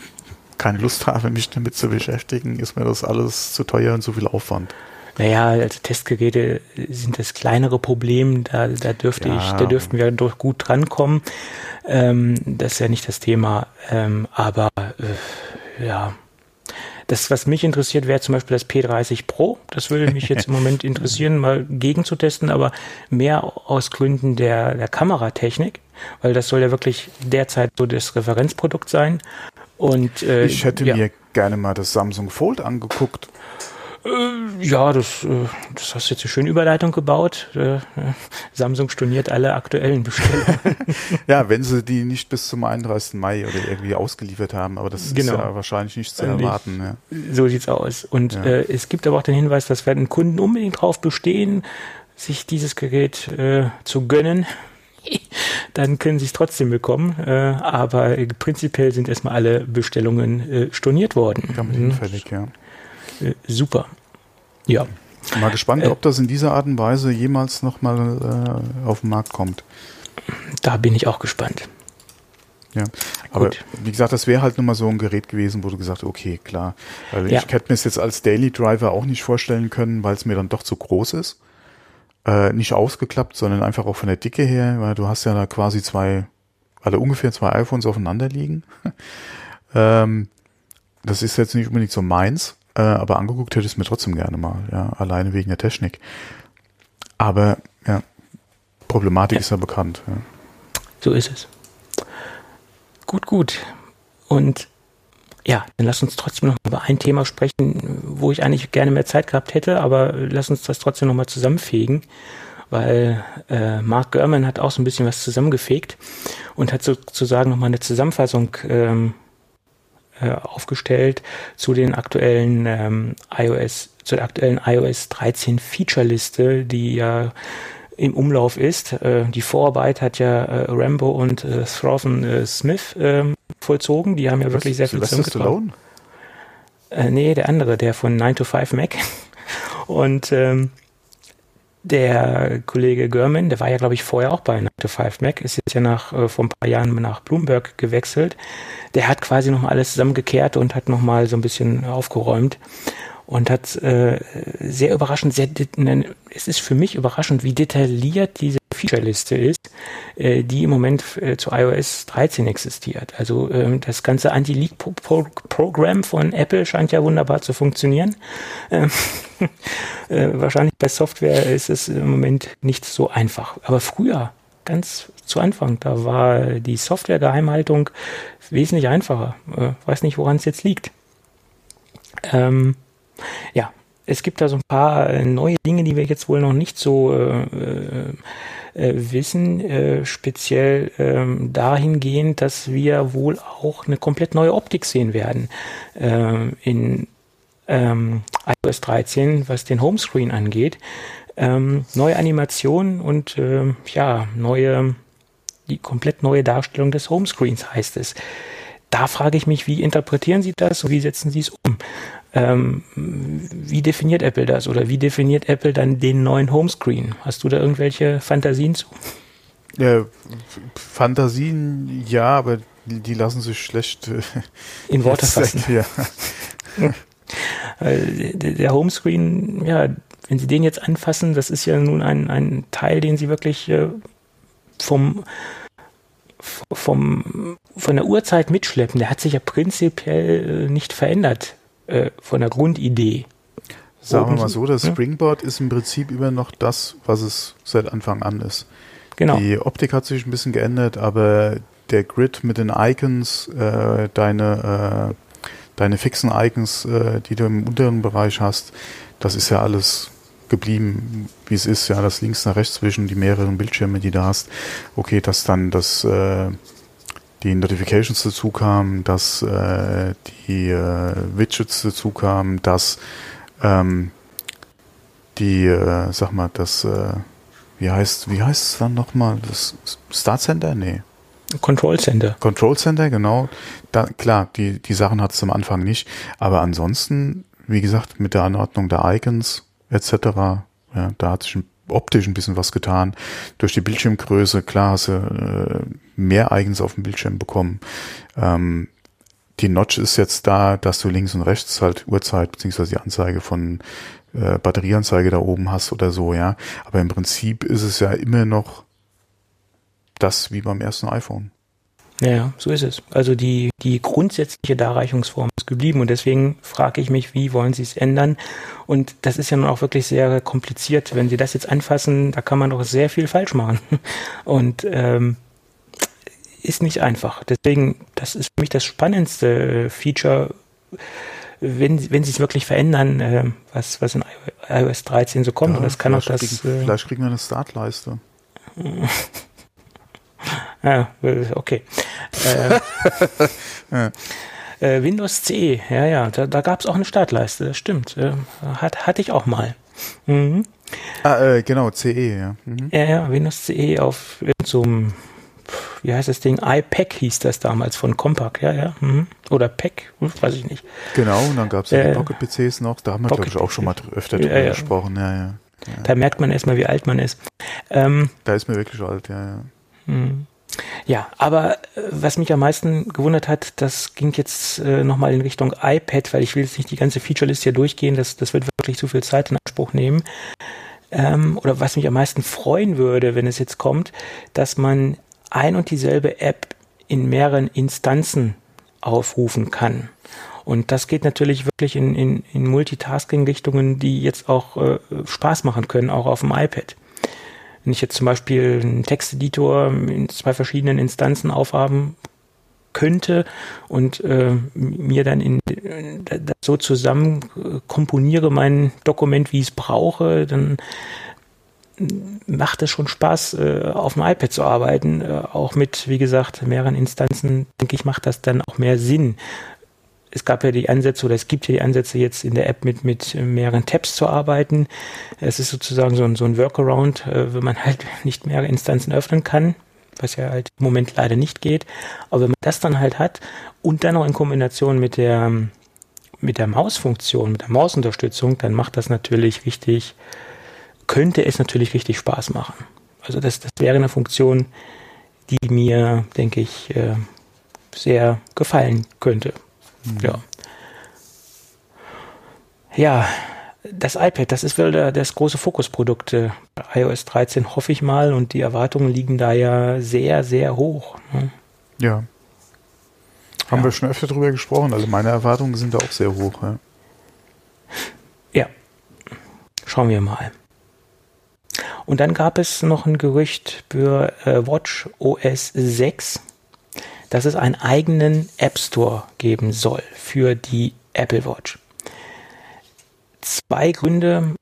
Speaker 2: keine Lust habe, mich damit zu beschäftigen, ist mir das alles zu teuer und zu viel Aufwand.
Speaker 3: Naja, also Testgeräte sind das kleinere Problem, da, da dürfte ja. ich, da dürften wir doch gut drankommen. Ähm, das ist ja nicht das Thema. Ähm, aber äh, ja, das, was mich interessiert, wäre zum Beispiel das P30 Pro. Das würde mich jetzt im Moment interessieren, mal gegenzutesten, aber mehr aus Gründen der, der Kameratechnik, weil das soll ja wirklich derzeit so das Referenzprodukt sein. Und,
Speaker 2: äh, ich hätte ja. mir gerne mal das Samsung Fold angeguckt.
Speaker 3: Äh, ja, das, äh, das hast du jetzt eine schöne Überleitung gebaut. Äh, Samsung storniert alle aktuellen Bestellungen.
Speaker 2: ja, wenn sie die nicht bis zum 31. Mai oder irgendwie ausgeliefert haben, aber das genau. ist ja wahrscheinlich nicht zu erwarten. Ja.
Speaker 3: So sieht's aus. Und ja. äh, es gibt aber auch den Hinweis, dass werden Kunden unbedingt darauf bestehen, sich dieses Gerät äh, zu gönnen. Dann können sie es trotzdem bekommen, äh, aber prinzipiell sind erstmal alle Bestellungen äh, storniert worden.
Speaker 2: Ganz hinfällig, mhm. ja.
Speaker 3: Äh, super. Ja.
Speaker 2: Mal gespannt, äh, ob das in dieser Art und Weise jemals nochmal äh, auf den Markt kommt.
Speaker 3: Da bin ich auch gespannt.
Speaker 2: Ja, aber Gut. wie gesagt, das wäre halt nochmal so ein Gerät gewesen, wo du gesagt hast, okay, klar. Weil ja. ich hätte mir es jetzt als Daily Driver auch nicht vorstellen können, weil es mir dann doch zu groß ist. Äh, nicht ausgeklappt, sondern einfach auch von der Dicke her, weil du hast ja da quasi zwei, also ungefähr zwei iPhones aufeinander liegen. ähm, das ist jetzt nicht unbedingt so meins. Äh, aber angeguckt hätte ich es mir trotzdem gerne mal, ja, alleine wegen der Technik. Aber ja, Problematik ja. ist ja bekannt. Ja.
Speaker 3: So ist es. Gut, gut. Und ja, dann lass uns trotzdem noch über ein Thema sprechen, wo ich eigentlich gerne mehr Zeit gehabt hätte, aber lass uns das trotzdem noch mal zusammenfegen, weil äh, Mark Gurman hat auch so ein bisschen was zusammengefegt und hat sozusagen noch mal eine Zusammenfassung ähm, äh, aufgestellt zu den aktuellen ähm, iOS, zur aktuellen iOS 13 Feature-Liste, die ja im Umlauf ist. Äh, die Vorarbeit hat ja äh, Rambo und äh, Throven äh, Smith ähm, vollzogen. Die haben ja Was, wirklich sehr viel zusammengetragen. Äh, nee, der andere, der von 9 to 5 Mac. Und ähm, der Kollege Görman, der war ja, glaube ich, vorher auch bei 9 to 5 Mac, ist jetzt ja nach, äh, vor ein paar Jahren nach Bloomberg gewechselt. Der hat quasi nochmal alles zusammengekehrt und hat nochmal so ein bisschen aufgeräumt und hat äh, sehr überraschend, sehr, es ist für mich überraschend, wie detailliert diese Feature-Liste ist, äh, die im Moment äh, zu iOS 13 existiert. Also ähm, das ganze Anti-Leak-Programm von Apple scheint ja wunderbar zu funktionieren. Ähm, äh, wahrscheinlich bei Software ist es im Moment nicht so einfach. Aber früher, ganz zu Anfang, da war die Software-Geheimhaltung wesentlich einfacher. Äh, weiß nicht, woran es jetzt liegt. Ähm, ja, es gibt da so ein paar äh, neue Dinge, die wir jetzt wohl noch nicht so äh, äh, wissen, äh, speziell ähm, dahingehend, dass wir wohl auch eine komplett neue Optik sehen werden äh, in ähm, iOS 13, was den Homescreen angeht. Ähm, neue Animationen und äh, ja, neue, die komplett neue Darstellung des Homescreens heißt es. Da frage ich mich, wie interpretieren Sie das und wie setzen Sie es um? Ähm, wie definiert Apple das oder wie definiert Apple dann den neuen Homescreen? Hast du da irgendwelche Fantasien zu?
Speaker 2: Ja, Fantasien ja, aber die, die lassen sich schlecht äh,
Speaker 3: in Worte fassen. Ja. der Homescreen, ja, wenn Sie den jetzt anfassen, das ist ja nun ein, ein Teil, den Sie wirklich äh, vom, vom, von der Uhrzeit mitschleppen. Der hat sich ja prinzipiell äh, nicht verändert äh, von der Grundidee.
Speaker 2: Sagen wir mal so, das Springboard ist im Prinzip immer noch das, was es seit Anfang an ist.
Speaker 3: Genau.
Speaker 2: Die Optik hat sich ein bisschen geändert, aber der Grid mit den Icons, äh, deine, äh, deine fixen Icons, äh, die du im unteren Bereich hast, das ist ja alles geblieben, wie es ist, ja, das links nach rechts zwischen die mehreren Bildschirme, die du hast. Okay, dass dann das äh, die Notifications dazu kamen, dass äh, die äh, Widgets dazu kamen, dass ähm, die, äh, sag mal, das, äh, wie heißt, wie heißt es dann nochmal? Das Start Center? Nee.
Speaker 3: Control Center.
Speaker 2: Control Center, genau. Da, klar, die, die Sachen hat es am Anfang nicht. Aber ansonsten, wie gesagt, mit der Anordnung der Icons etc., ja, da hat sich ein optisch ein bisschen was getan. Durch die Bildschirmgröße, klar, hast du äh, mehr Eigens auf dem Bildschirm bekommen. Ähm, die Notch ist jetzt da, dass du links und rechts halt Uhrzeit beziehungsweise die Anzeige von äh, Batterieanzeige da oben hast oder so, ja. Aber im Prinzip ist es ja immer noch das wie beim ersten iPhone.
Speaker 3: Ja, so ist es. Also die, die grundsätzliche Darreichungsform ist geblieben und deswegen frage ich mich, wie wollen Sie es ändern? Und das ist ja nun auch wirklich sehr kompliziert. Wenn Sie das jetzt anfassen, da kann man doch sehr viel falsch machen. Und ähm, ist nicht einfach. Deswegen, das ist für mich das spannendste Feature, wenn, wenn sie es wirklich verändern, äh, was, was in iOS 13 so kommt. Ja, und das kann auch das.
Speaker 2: Kriegen, äh, vielleicht kriegen wir eine Startleiste.
Speaker 3: Ja, okay. Äh. Äh, Windows C, ja, ja, da, da gab es auch eine Startleiste, das stimmt. Äh, hat, hatte ich auch mal.
Speaker 2: Mhm. Ah, äh, genau, CE, ja. Mhm.
Speaker 3: Ja, ja, Windows CE auf so einem, wie heißt das Ding? iPack hieß das damals von Compaq, ja, ja. Mhm. Oder Pack, hm, weiß ich nicht.
Speaker 2: Genau, und dann gab es ja äh, die Pocket-PCs noch, da haben wir, glaube ich, auch schon mal öfter drüber ja, ja. gesprochen, ja, ja.
Speaker 3: Ja. Da merkt man erstmal, wie alt man ist.
Speaker 2: Ähm, da ist man wirklich alt, ja, ja. Mhm.
Speaker 3: Ja, aber äh, was mich am meisten gewundert hat, das ging jetzt äh, nochmal in Richtung iPad, weil ich will jetzt nicht die ganze Feature-Liste hier durchgehen, das, das wird wirklich zu viel Zeit in Anspruch nehmen. Ähm, oder was mich am meisten freuen würde, wenn es jetzt kommt, dass man ein und dieselbe App in mehreren Instanzen aufrufen kann. Und das geht natürlich wirklich in, in, in Multitasking-Richtungen, die jetzt auch äh, Spaß machen können, auch auf dem iPad. Wenn ich jetzt zum Beispiel einen Texteditor in zwei verschiedenen Instanzen aufhaben könnte und äh, mir dann in, so zusammen äh, komponiere mein Dokument, wie ich es brauche, dann macht es schon Spaß, äh, auf dem iPad zu arbeiten. Äh, auch mit, wie gesagt, mehreren Instanzen, denke ich, macht das dann auch mehr Sinn es gab ja die Ansätze oder es gibt ja die Ansätze jetzt in der App mit, mit mehreren Tabs zu arbeiten. Es ist sozusagen so ein, so ein Workaround, äh, wenn man halt nicht mehrere Instanzen öffnen kann, was ja halt im Moment leider nicht geht. Aber wenn man das dann halt hat und dann noch in Kombination mit der, mit der Mausfunktion, mit der Mausunterstützung, dann macht das natürlich richtig, könnte es natürlich richtig Spaß machen. Also das, das wäre eine Funktion, die mir, denke ich, äh, sehr gefallen könnte. Mhm. Ja. Ja, das iPad, das ist wohl das große Fokusprodukt äh, iOS 13, hoffe ich mal, und die Erwartungen liegen da ja sehr, sehr hoch. Ne?
Speaker 2: Ja. Haben ja. wir schon öfter drüber gesprochen, also meine Erwartungen sind da auch sehr hoch. Ja.
Speaker 3: ja. Schauen wir mal. Und dann gab es noch ein Gerücht für äh, Watch OS 6 dass es einen eigenen App Store geben soll für die Apple Watch. Zwei Gründe,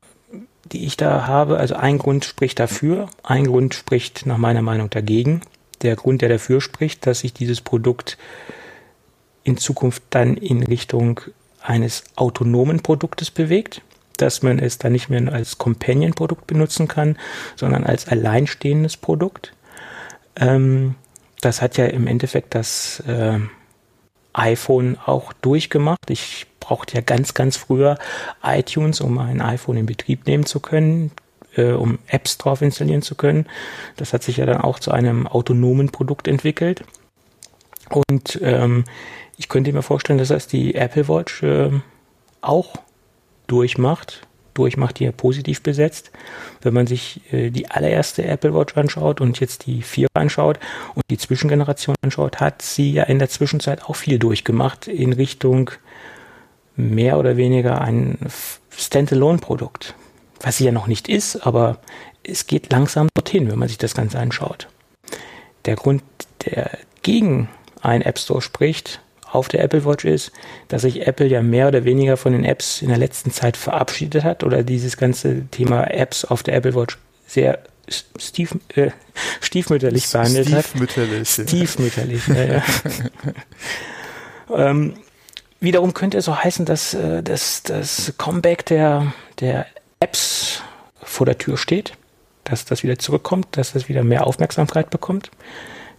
Speaker 3: die ich da habe, also ein Grund spricht dafür, ein Grund spricht nach meiner Meinung dagegen. Der Grund, der dafür spricht, dass sich dieses Produkt in Zukunft dann in Richtung eines autonomen Produktes bewegt, dass man es dann nicht mehr als Companion-Produkt benutzen kann, sondern als alleinstehendes Produkt. Ähm, das hat ja im Endeffekt das äh, iPhone auch durchgemacht. Ich brauchte ja ganz, ganz früher iTunes, um ein iPhone in Betrieb nehmen zu können, äh, um Apps drauf installieren zu können. Das hat sich ja dann auch zu einem autonomen Produkt entwickelt. Und ähm, ich könnte mir vorstellen, dass das die Apple Watch äh, auch durchmacht durchmacht, die er positiv besetzt. Wenn man sich äh, die allererste Apple Watch anschaut und jetzt die 4 anschaut und die Zwischengeneration anschaut, hat sie ja in der Zwischenzeit auch viel durchgemacht in Richtung mehr oder weniger ein Standalone-Produkt. Was sie ja noch nicht ist, aber es geht langsam dorthin, wenn man sich das Ganze anschaut. Der Grund, der gegen einen App Store spricht, auf der Apple Watch ist, dass sich Apple ja mehr oder weniger von den Apps in der letzten Zeit verabschiedet hat oder dieses ganze Thema Apps auf der Apple Watch sehr stief, äh, stiefmütterlich behandelt
Speaker 2: stiefmütterlich,
Speaker 3: hat. Stiefmütterlich. Ja. ja, ähm, wiederum könnte es so heißen, dass, äh, dass das Comeback der, der Apps vor der Tür steht, dass das wieder zurückkommt, dass das wieder mehr Aufmerksamkeit bekommt.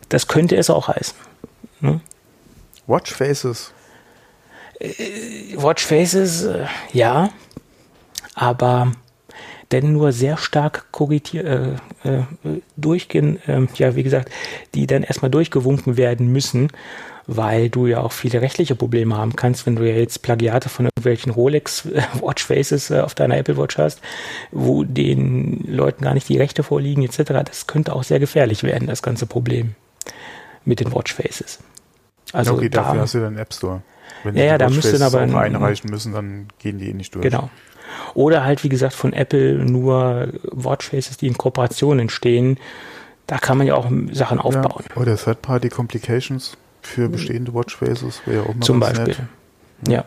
Speaker 3: Das könnte es auch heißen. Ne?
Speaker 2: Watch Faces.
Speaker 3: Äh, Watch Faces, äh, ja. Aber denn nur sehr stark korrigiert, äh, äh, durchgehen, äh, ja, wie gesagt, die dann erstmal durchgewunken werden müssen, weil du ja auch viele rechtliche Probleme haben kannst, wenn du ja jetzt Plagiate von irgendwelchen Rolex Watchfaces äh, auf deiner Apple Watch hast, wo den Leuten gar nicht die Rechte vorliegen, etc. Das könnte auch sehr gefährlich werden, das ganze Problem mit den Watchfaces.
Speaker 2: Also okay, da, dafür hast du dann App Store.
Speaker 3: Wenn ja, ja, da müssten aber
Speaker 2: auch einreichen müssen, dann gehen die eh nicht durch.
Speaker 3: Genau. Oder halt, wie gesagt, von Apple nur Watchfaces, die in Kooperation entstehen. Da kann man ja auch Sachen aufbauen.
Speaker 2: Ja, oder Third-Party Complications für bestehende Watchfaces wäre auch mal
Speaker 3: Zum Beispiel. Nett. Ja.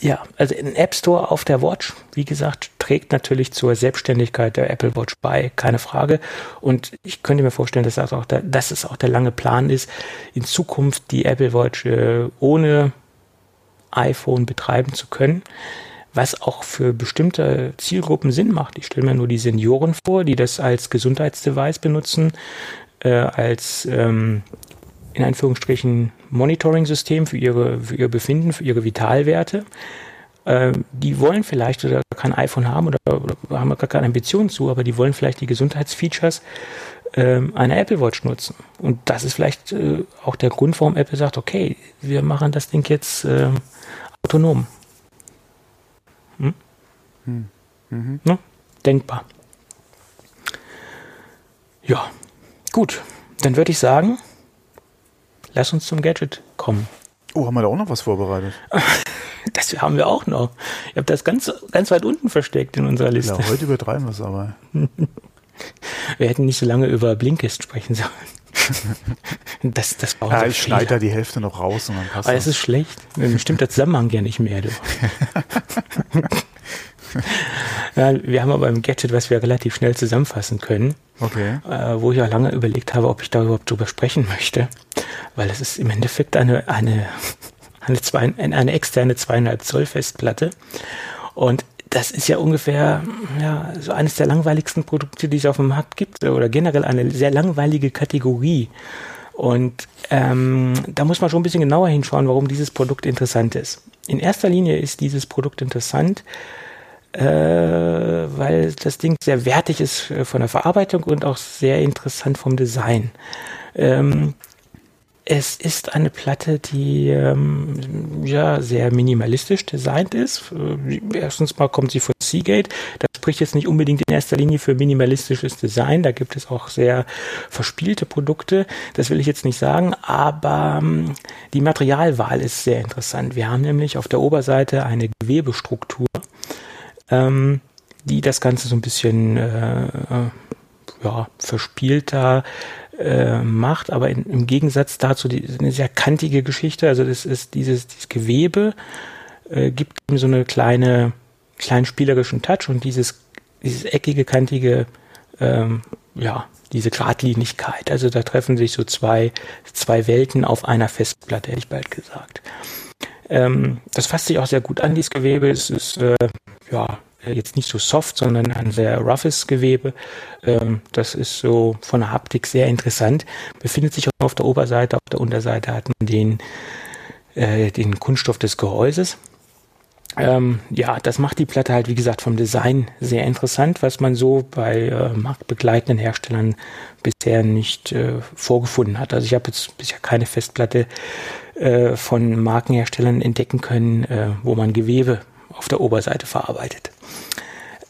Speaker 3: Ja, also ein App Store auf der Watch, wie gesagt, trägt natürlich zur Selbstständigkeit der Apple Watch bei, keine Frage. Und ich könnte mir vorstellen, dass das auch der, dass es auch der lange Plan ist, in Zukunft die Apple Watch äh, ohne iPhone betreiben zu können, was auch für bestimmte Zielgruppen Sinn macht. Ich stelle mir nur die Senioren vor, die das als Gesundheitsdevice benutzen, äh, als ähm, in Anführungsstrichen Monitoring-System für, für ihr Befinden, für ihre Vitalwerte. Ähm, die wollen vielleicht oder kein iPhone haben oder, oder haben gar keine Ambitionen zu, aber die wollen vielleicht die Gesundheitsfeatures ähm, einer Apple Watch nutzen. Und das ist vielleicht äh, auch der Grund, warum Apple sagt, okay, wir machen das Ding jetzt äh, autonom. Hm? Hm. Mhm. Ne? Denkbar. Ja, gut. Dann würde ich sagen, lass uns zum Gadget kommen.
Speaker 2: Oh, haben wir da auch noch was vorbereitet?
Speaker 3: Das haben wir auch noch. Ich habe das ganz, ganz weit unten versteckt in unserer Liste.
Speaker 2: Ja, heute übertreiben wir es aber.
Speaker 3: wir hätten nicht so lange über Blinkist sprechen sollen. Das, das
Speaker 2: ja, ich schneide da die Hälfte noch raus und dann
Speaker 3: passt Aber es ist schlecht. Stimmt der Zusammenhang ja nicht mehr. Ja, wir haben aber im Gadget, was wir relativ schnell zusammenfassen können.
Speaker 2: Okay.
Speaker 3: Äh, wo ich auch lange überlegt habe, ob ich da überhaupt drüber sprechen möchte. Weil es ist im Endeffekt eine, eine, eine, zwei, eine externe zweieinhalb Zoll Festplatte. Und das ist ja ungefähr ja, so eines der langweiligsten Produkte, die es auf dem Markt gibt, oder generell eine sehr langweilige Kategorie. Und ähm, da muss man schon ein bisschen genauer hinschauen, warum dieses Produkt interessant ist. In erster Linie ist dieses Produkt interessant, äh, weil das Ding sehr wertig ist äh, von der Verarbeitung und auch sehr interessant vom Design. Ähm, es ist eine Platte, die ähm, ja sehr minimalistisch designt ist. Äh, erstens mal kommt sie von Seagate. Das spricht jetzt nicht unbedingt in erster Linie für minimalistisches Design. Da gibt es auch sehr verspielte Produkte. Das will ich jetzt nicht sagen, aber ähm, die Materialwahl ist sehr interessant. Wir haben nämlich auf der Oberseite eine Gewebestruktur, ähm, die das Ganze so ein bisschen äh, äh ja, verspielter äh, macht, aber in, im Gegensatz dazu die, eine sehr kantige Geschichte. Also das ist dieses, dieses Gewebe äh, gibt ihm so eine kleine, kleinen spielerischen Touch und dieses, dieses eckige, kantige, ähm, ja, diese Gradlinigkeit. Also da treffen sich so zwei, zwei Welten auf einer Festplatte, hätte ich bald gesagt. Ähm, das fasst sich auch sehr gut an, dieses Gewebe. Es ist, äh, ja, jetzt nicht so soft, sondern ein sehr roughes Gewebe. Ähm, das ist so von der Haptik sehr interessant. Befindet sich auf der Oberseite, auf der Unterseite hat man den, äh, den Kunststoff des Gehäuses. Ähm, ja, das macht die Platte halt, wie gesagt, vom Design sehr interessant, was man so bei äh, marktbegleitenden Herstellern bisher nicht äh, vorgefunden hat. Also ich habe jetzt bisher keine Festplatte äh, von Markenherstellern entdecken können, äh, wo man Gewebe auf der Oberseite verarbeitet.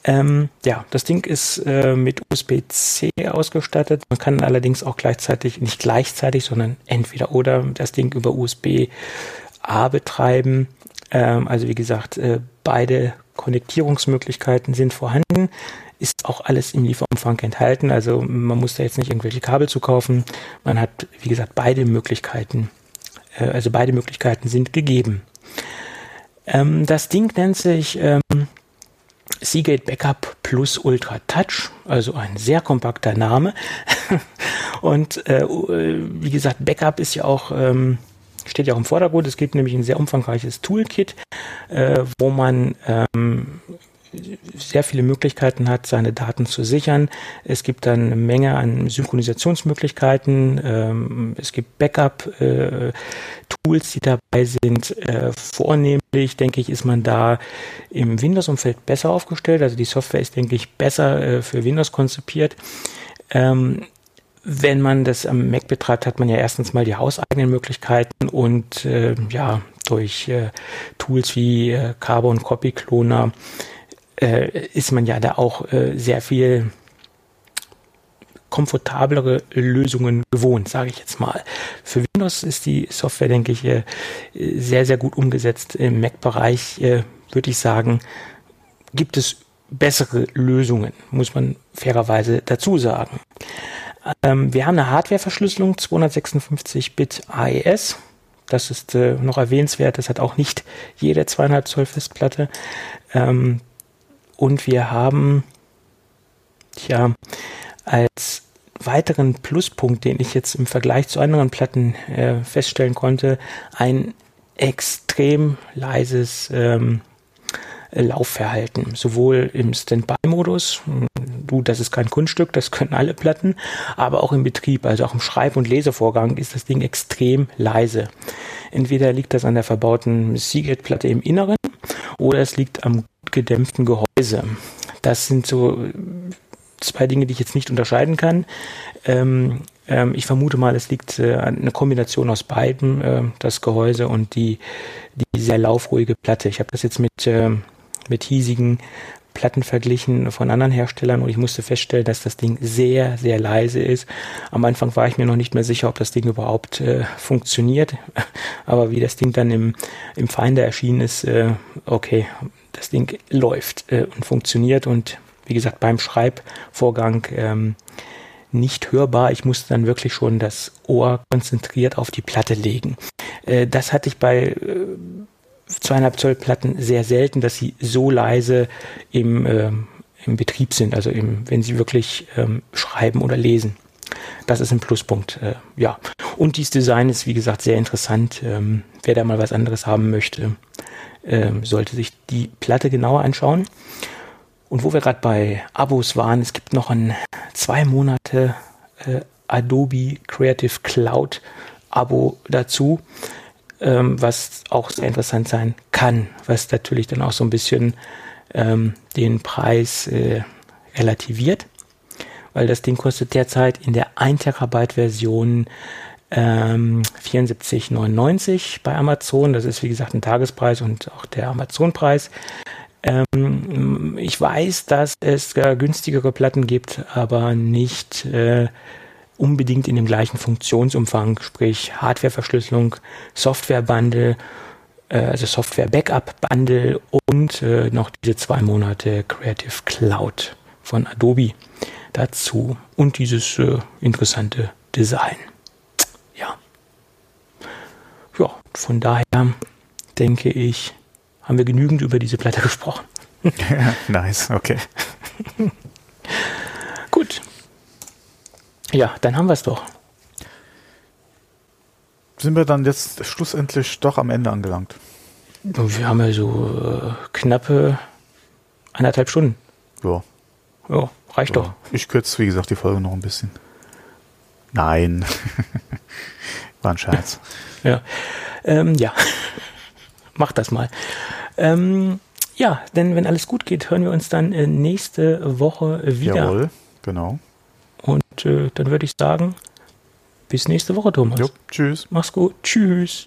Speaker 3: Ähm, ja, das Ding ist äh, mit USB-C ausgestattet. Man kann allerdings auch gleichzeitig, nicht gleichzeitig, sondern entweder oder das Ding über USB-A betreiben. Ähm, also wie gesagt, äh, beide Konnektierungsmöglichkeiten sind vorhanden. Ist auch alles im Lieferumfang enthalten. Also man muss da jetzt nicht irgendwelche Kabel zu kaufen. Man hat, wie gesagt, beide Möglichkeiten. Äh, also beide Möglichkeiten sind gegeben. Ähm, das Ding nennt sich ähm, Seagate Backup Plus Ultra Touch, also ein sehr kompakter Name. Und äh, wie gesagt, Backup ist ja auch, ähm, steht ja auch im Vordergrund. Es gibt nämlich ein sehr umfangreiches Toolkit, äh, wo man ähm, sehr viele Möglichkeiten hat, seine Daten zu sichern. Es gibt dann eine Menge an Synchronisationsmöglichkeiten. Ähm, es gibt Backup-Tools, äh, die dabei sind. Äh, vornehmlich, denke ich, ist man da im Windows-Umfeld besser aufgestellt. Also die Software ist, denke ich, besser äh, für Windows konzipiert. Ähm, wenn man das am Mac betreibt, hat man ja erstens mal die hauseigenen Möglichkeiten und äh, ja, durch äh, Tools wie äh, Carbon Copy Cloner äh, ist man ja da auch äh, sehr viel komfortablere Lösungen gewohnt, sage ich jetzt mal. Für Windows ist die Software, denke ich, äh, sehr, sehr gut umgesetzt. Im Mac-Bereich äh, würde ich sagen, gibt es bessere Lösungen, muss man fairerweise dazu sagen. Ähm, wir haben eine Hardware-Verschlüsselung 256-Bit AES. Das ist äh, noch erwähnenswert. Das hat auch nicht jede 2,5 Zoll Festplatte. Ähm, und wir haben, tja, als weiteren Pluspunkt, den ich jetzt im Vergleich zu anderen Platten äh, feststellen konnte, ein extrem leises ähm, Laufverhalten, sowohl im Standby-Modus, du, das ist kein Kunststück, das können alle Platten, aber auch im Betrieb, also auch im Schreib- und Lesevorgang ist das Ding extrem leise. Entweder liegt das an der verbauten Seagate-Platte im Inneren oder es liegt am gedämpften Gehäuse. Das sind so zwei Dinge, die ich jetzt nicht unterscheiden kann. Ähm, ähm, ich vermute mal, es liegt äh, eine Kombination aus beiden, äh, das Gehäuse und die, die sehr laufruhige Platte. Ich habe das jetzt mit, äh, mit hiesigen Platten verglichen von anderen Herstellern und ich musste feststellen, dass das Ding sehr, sehr leise ist. Am Anfang war ich mir noch nicht mehr sicher, ob das Ding überhaupt äh, funktioniert. Aber wie das Ding dann im, im Finder erschienen ist, äh, okay, das Ding läuft äh, und funktioniert und wie gesagt beim Schreibvorgang ähm, nicht hörbar. Ich musste dann wirklich schon das Ohr konzentriert auf die Platte legen. Äh, das hatte ich bei äh, zweieinhalb Zoll Platten sehr selten, dass sie so leise im, äh, im Betrieb sind, also im, wenn sie wirklich ähm, schreiben oder lesen. Das ist ein Pluspunkt, äh, ja. Und dieses Design ist, wie gesagt, sehr interessant. Ähm, wer da mal was anderes haben möchte, ähm, sollte sich die Platte genauer anschauen. Und wo wir gerade bei Abos waren, es gibt noch ein zwei Monate äh, Adobe Creative Cloud Abo dazu ähm, was auch sehr interessant sein kann, was natürlich dann auch so ein bisschen ähm, den Preis äh, relativiert, weil das Ding kostet derzeit in der 1 Terabyte Version ähm, 74,99 bei Amazon. Das ist wie gesagt ein Tagespreis und auch der Amazon-Preis. Ähm, ich weiß, dass es äh, günstigere Platten gibt, aber nicht äh, unbedingt in dem gleichen Funktionsumfang, sprich Hardware-Verschlüsselung, Software-Bundle, äh, also Software-Backup-Bundle und äh, noch diese zwei Monate Creative Cloud von Adobe dazu und dieses äh, interessante Design. Ja. Ja, von daher denke ich, haben wir genügend über diese Platte gesprochen.
Speaker 2: Nice, okay.
Speaker 3: Gut, ja, dann haben wir es doch.
Speaker 2: Sind wir dann jetzt schlussendlich doch am Ende angelangt?
Speaker 3: Wir haben ja so äh, knappe eineinhalb Stunden.
Speaker 2: Ja.
Speaker 3: Ja, reicht ja. doch.
Speaker 2: Ich kürze, wie gesagt, die Folge noch ein bisschen. Nein. War ein Scherz.
Speaker 3: ja. Ähm, ja. Mach das mal. Ähm, ja, denn wenn alles gut geht, hören wir uns dann äh, nächste Woche wieder.
Speaker 2: Jawohl, genau.
Speaker 3: Und äh, dann würde ich sagen, bis nächste Woche, Thomas. Jo,
Speaker 2: tschüss.
Speaker 3: Mach's gut. Tschüss.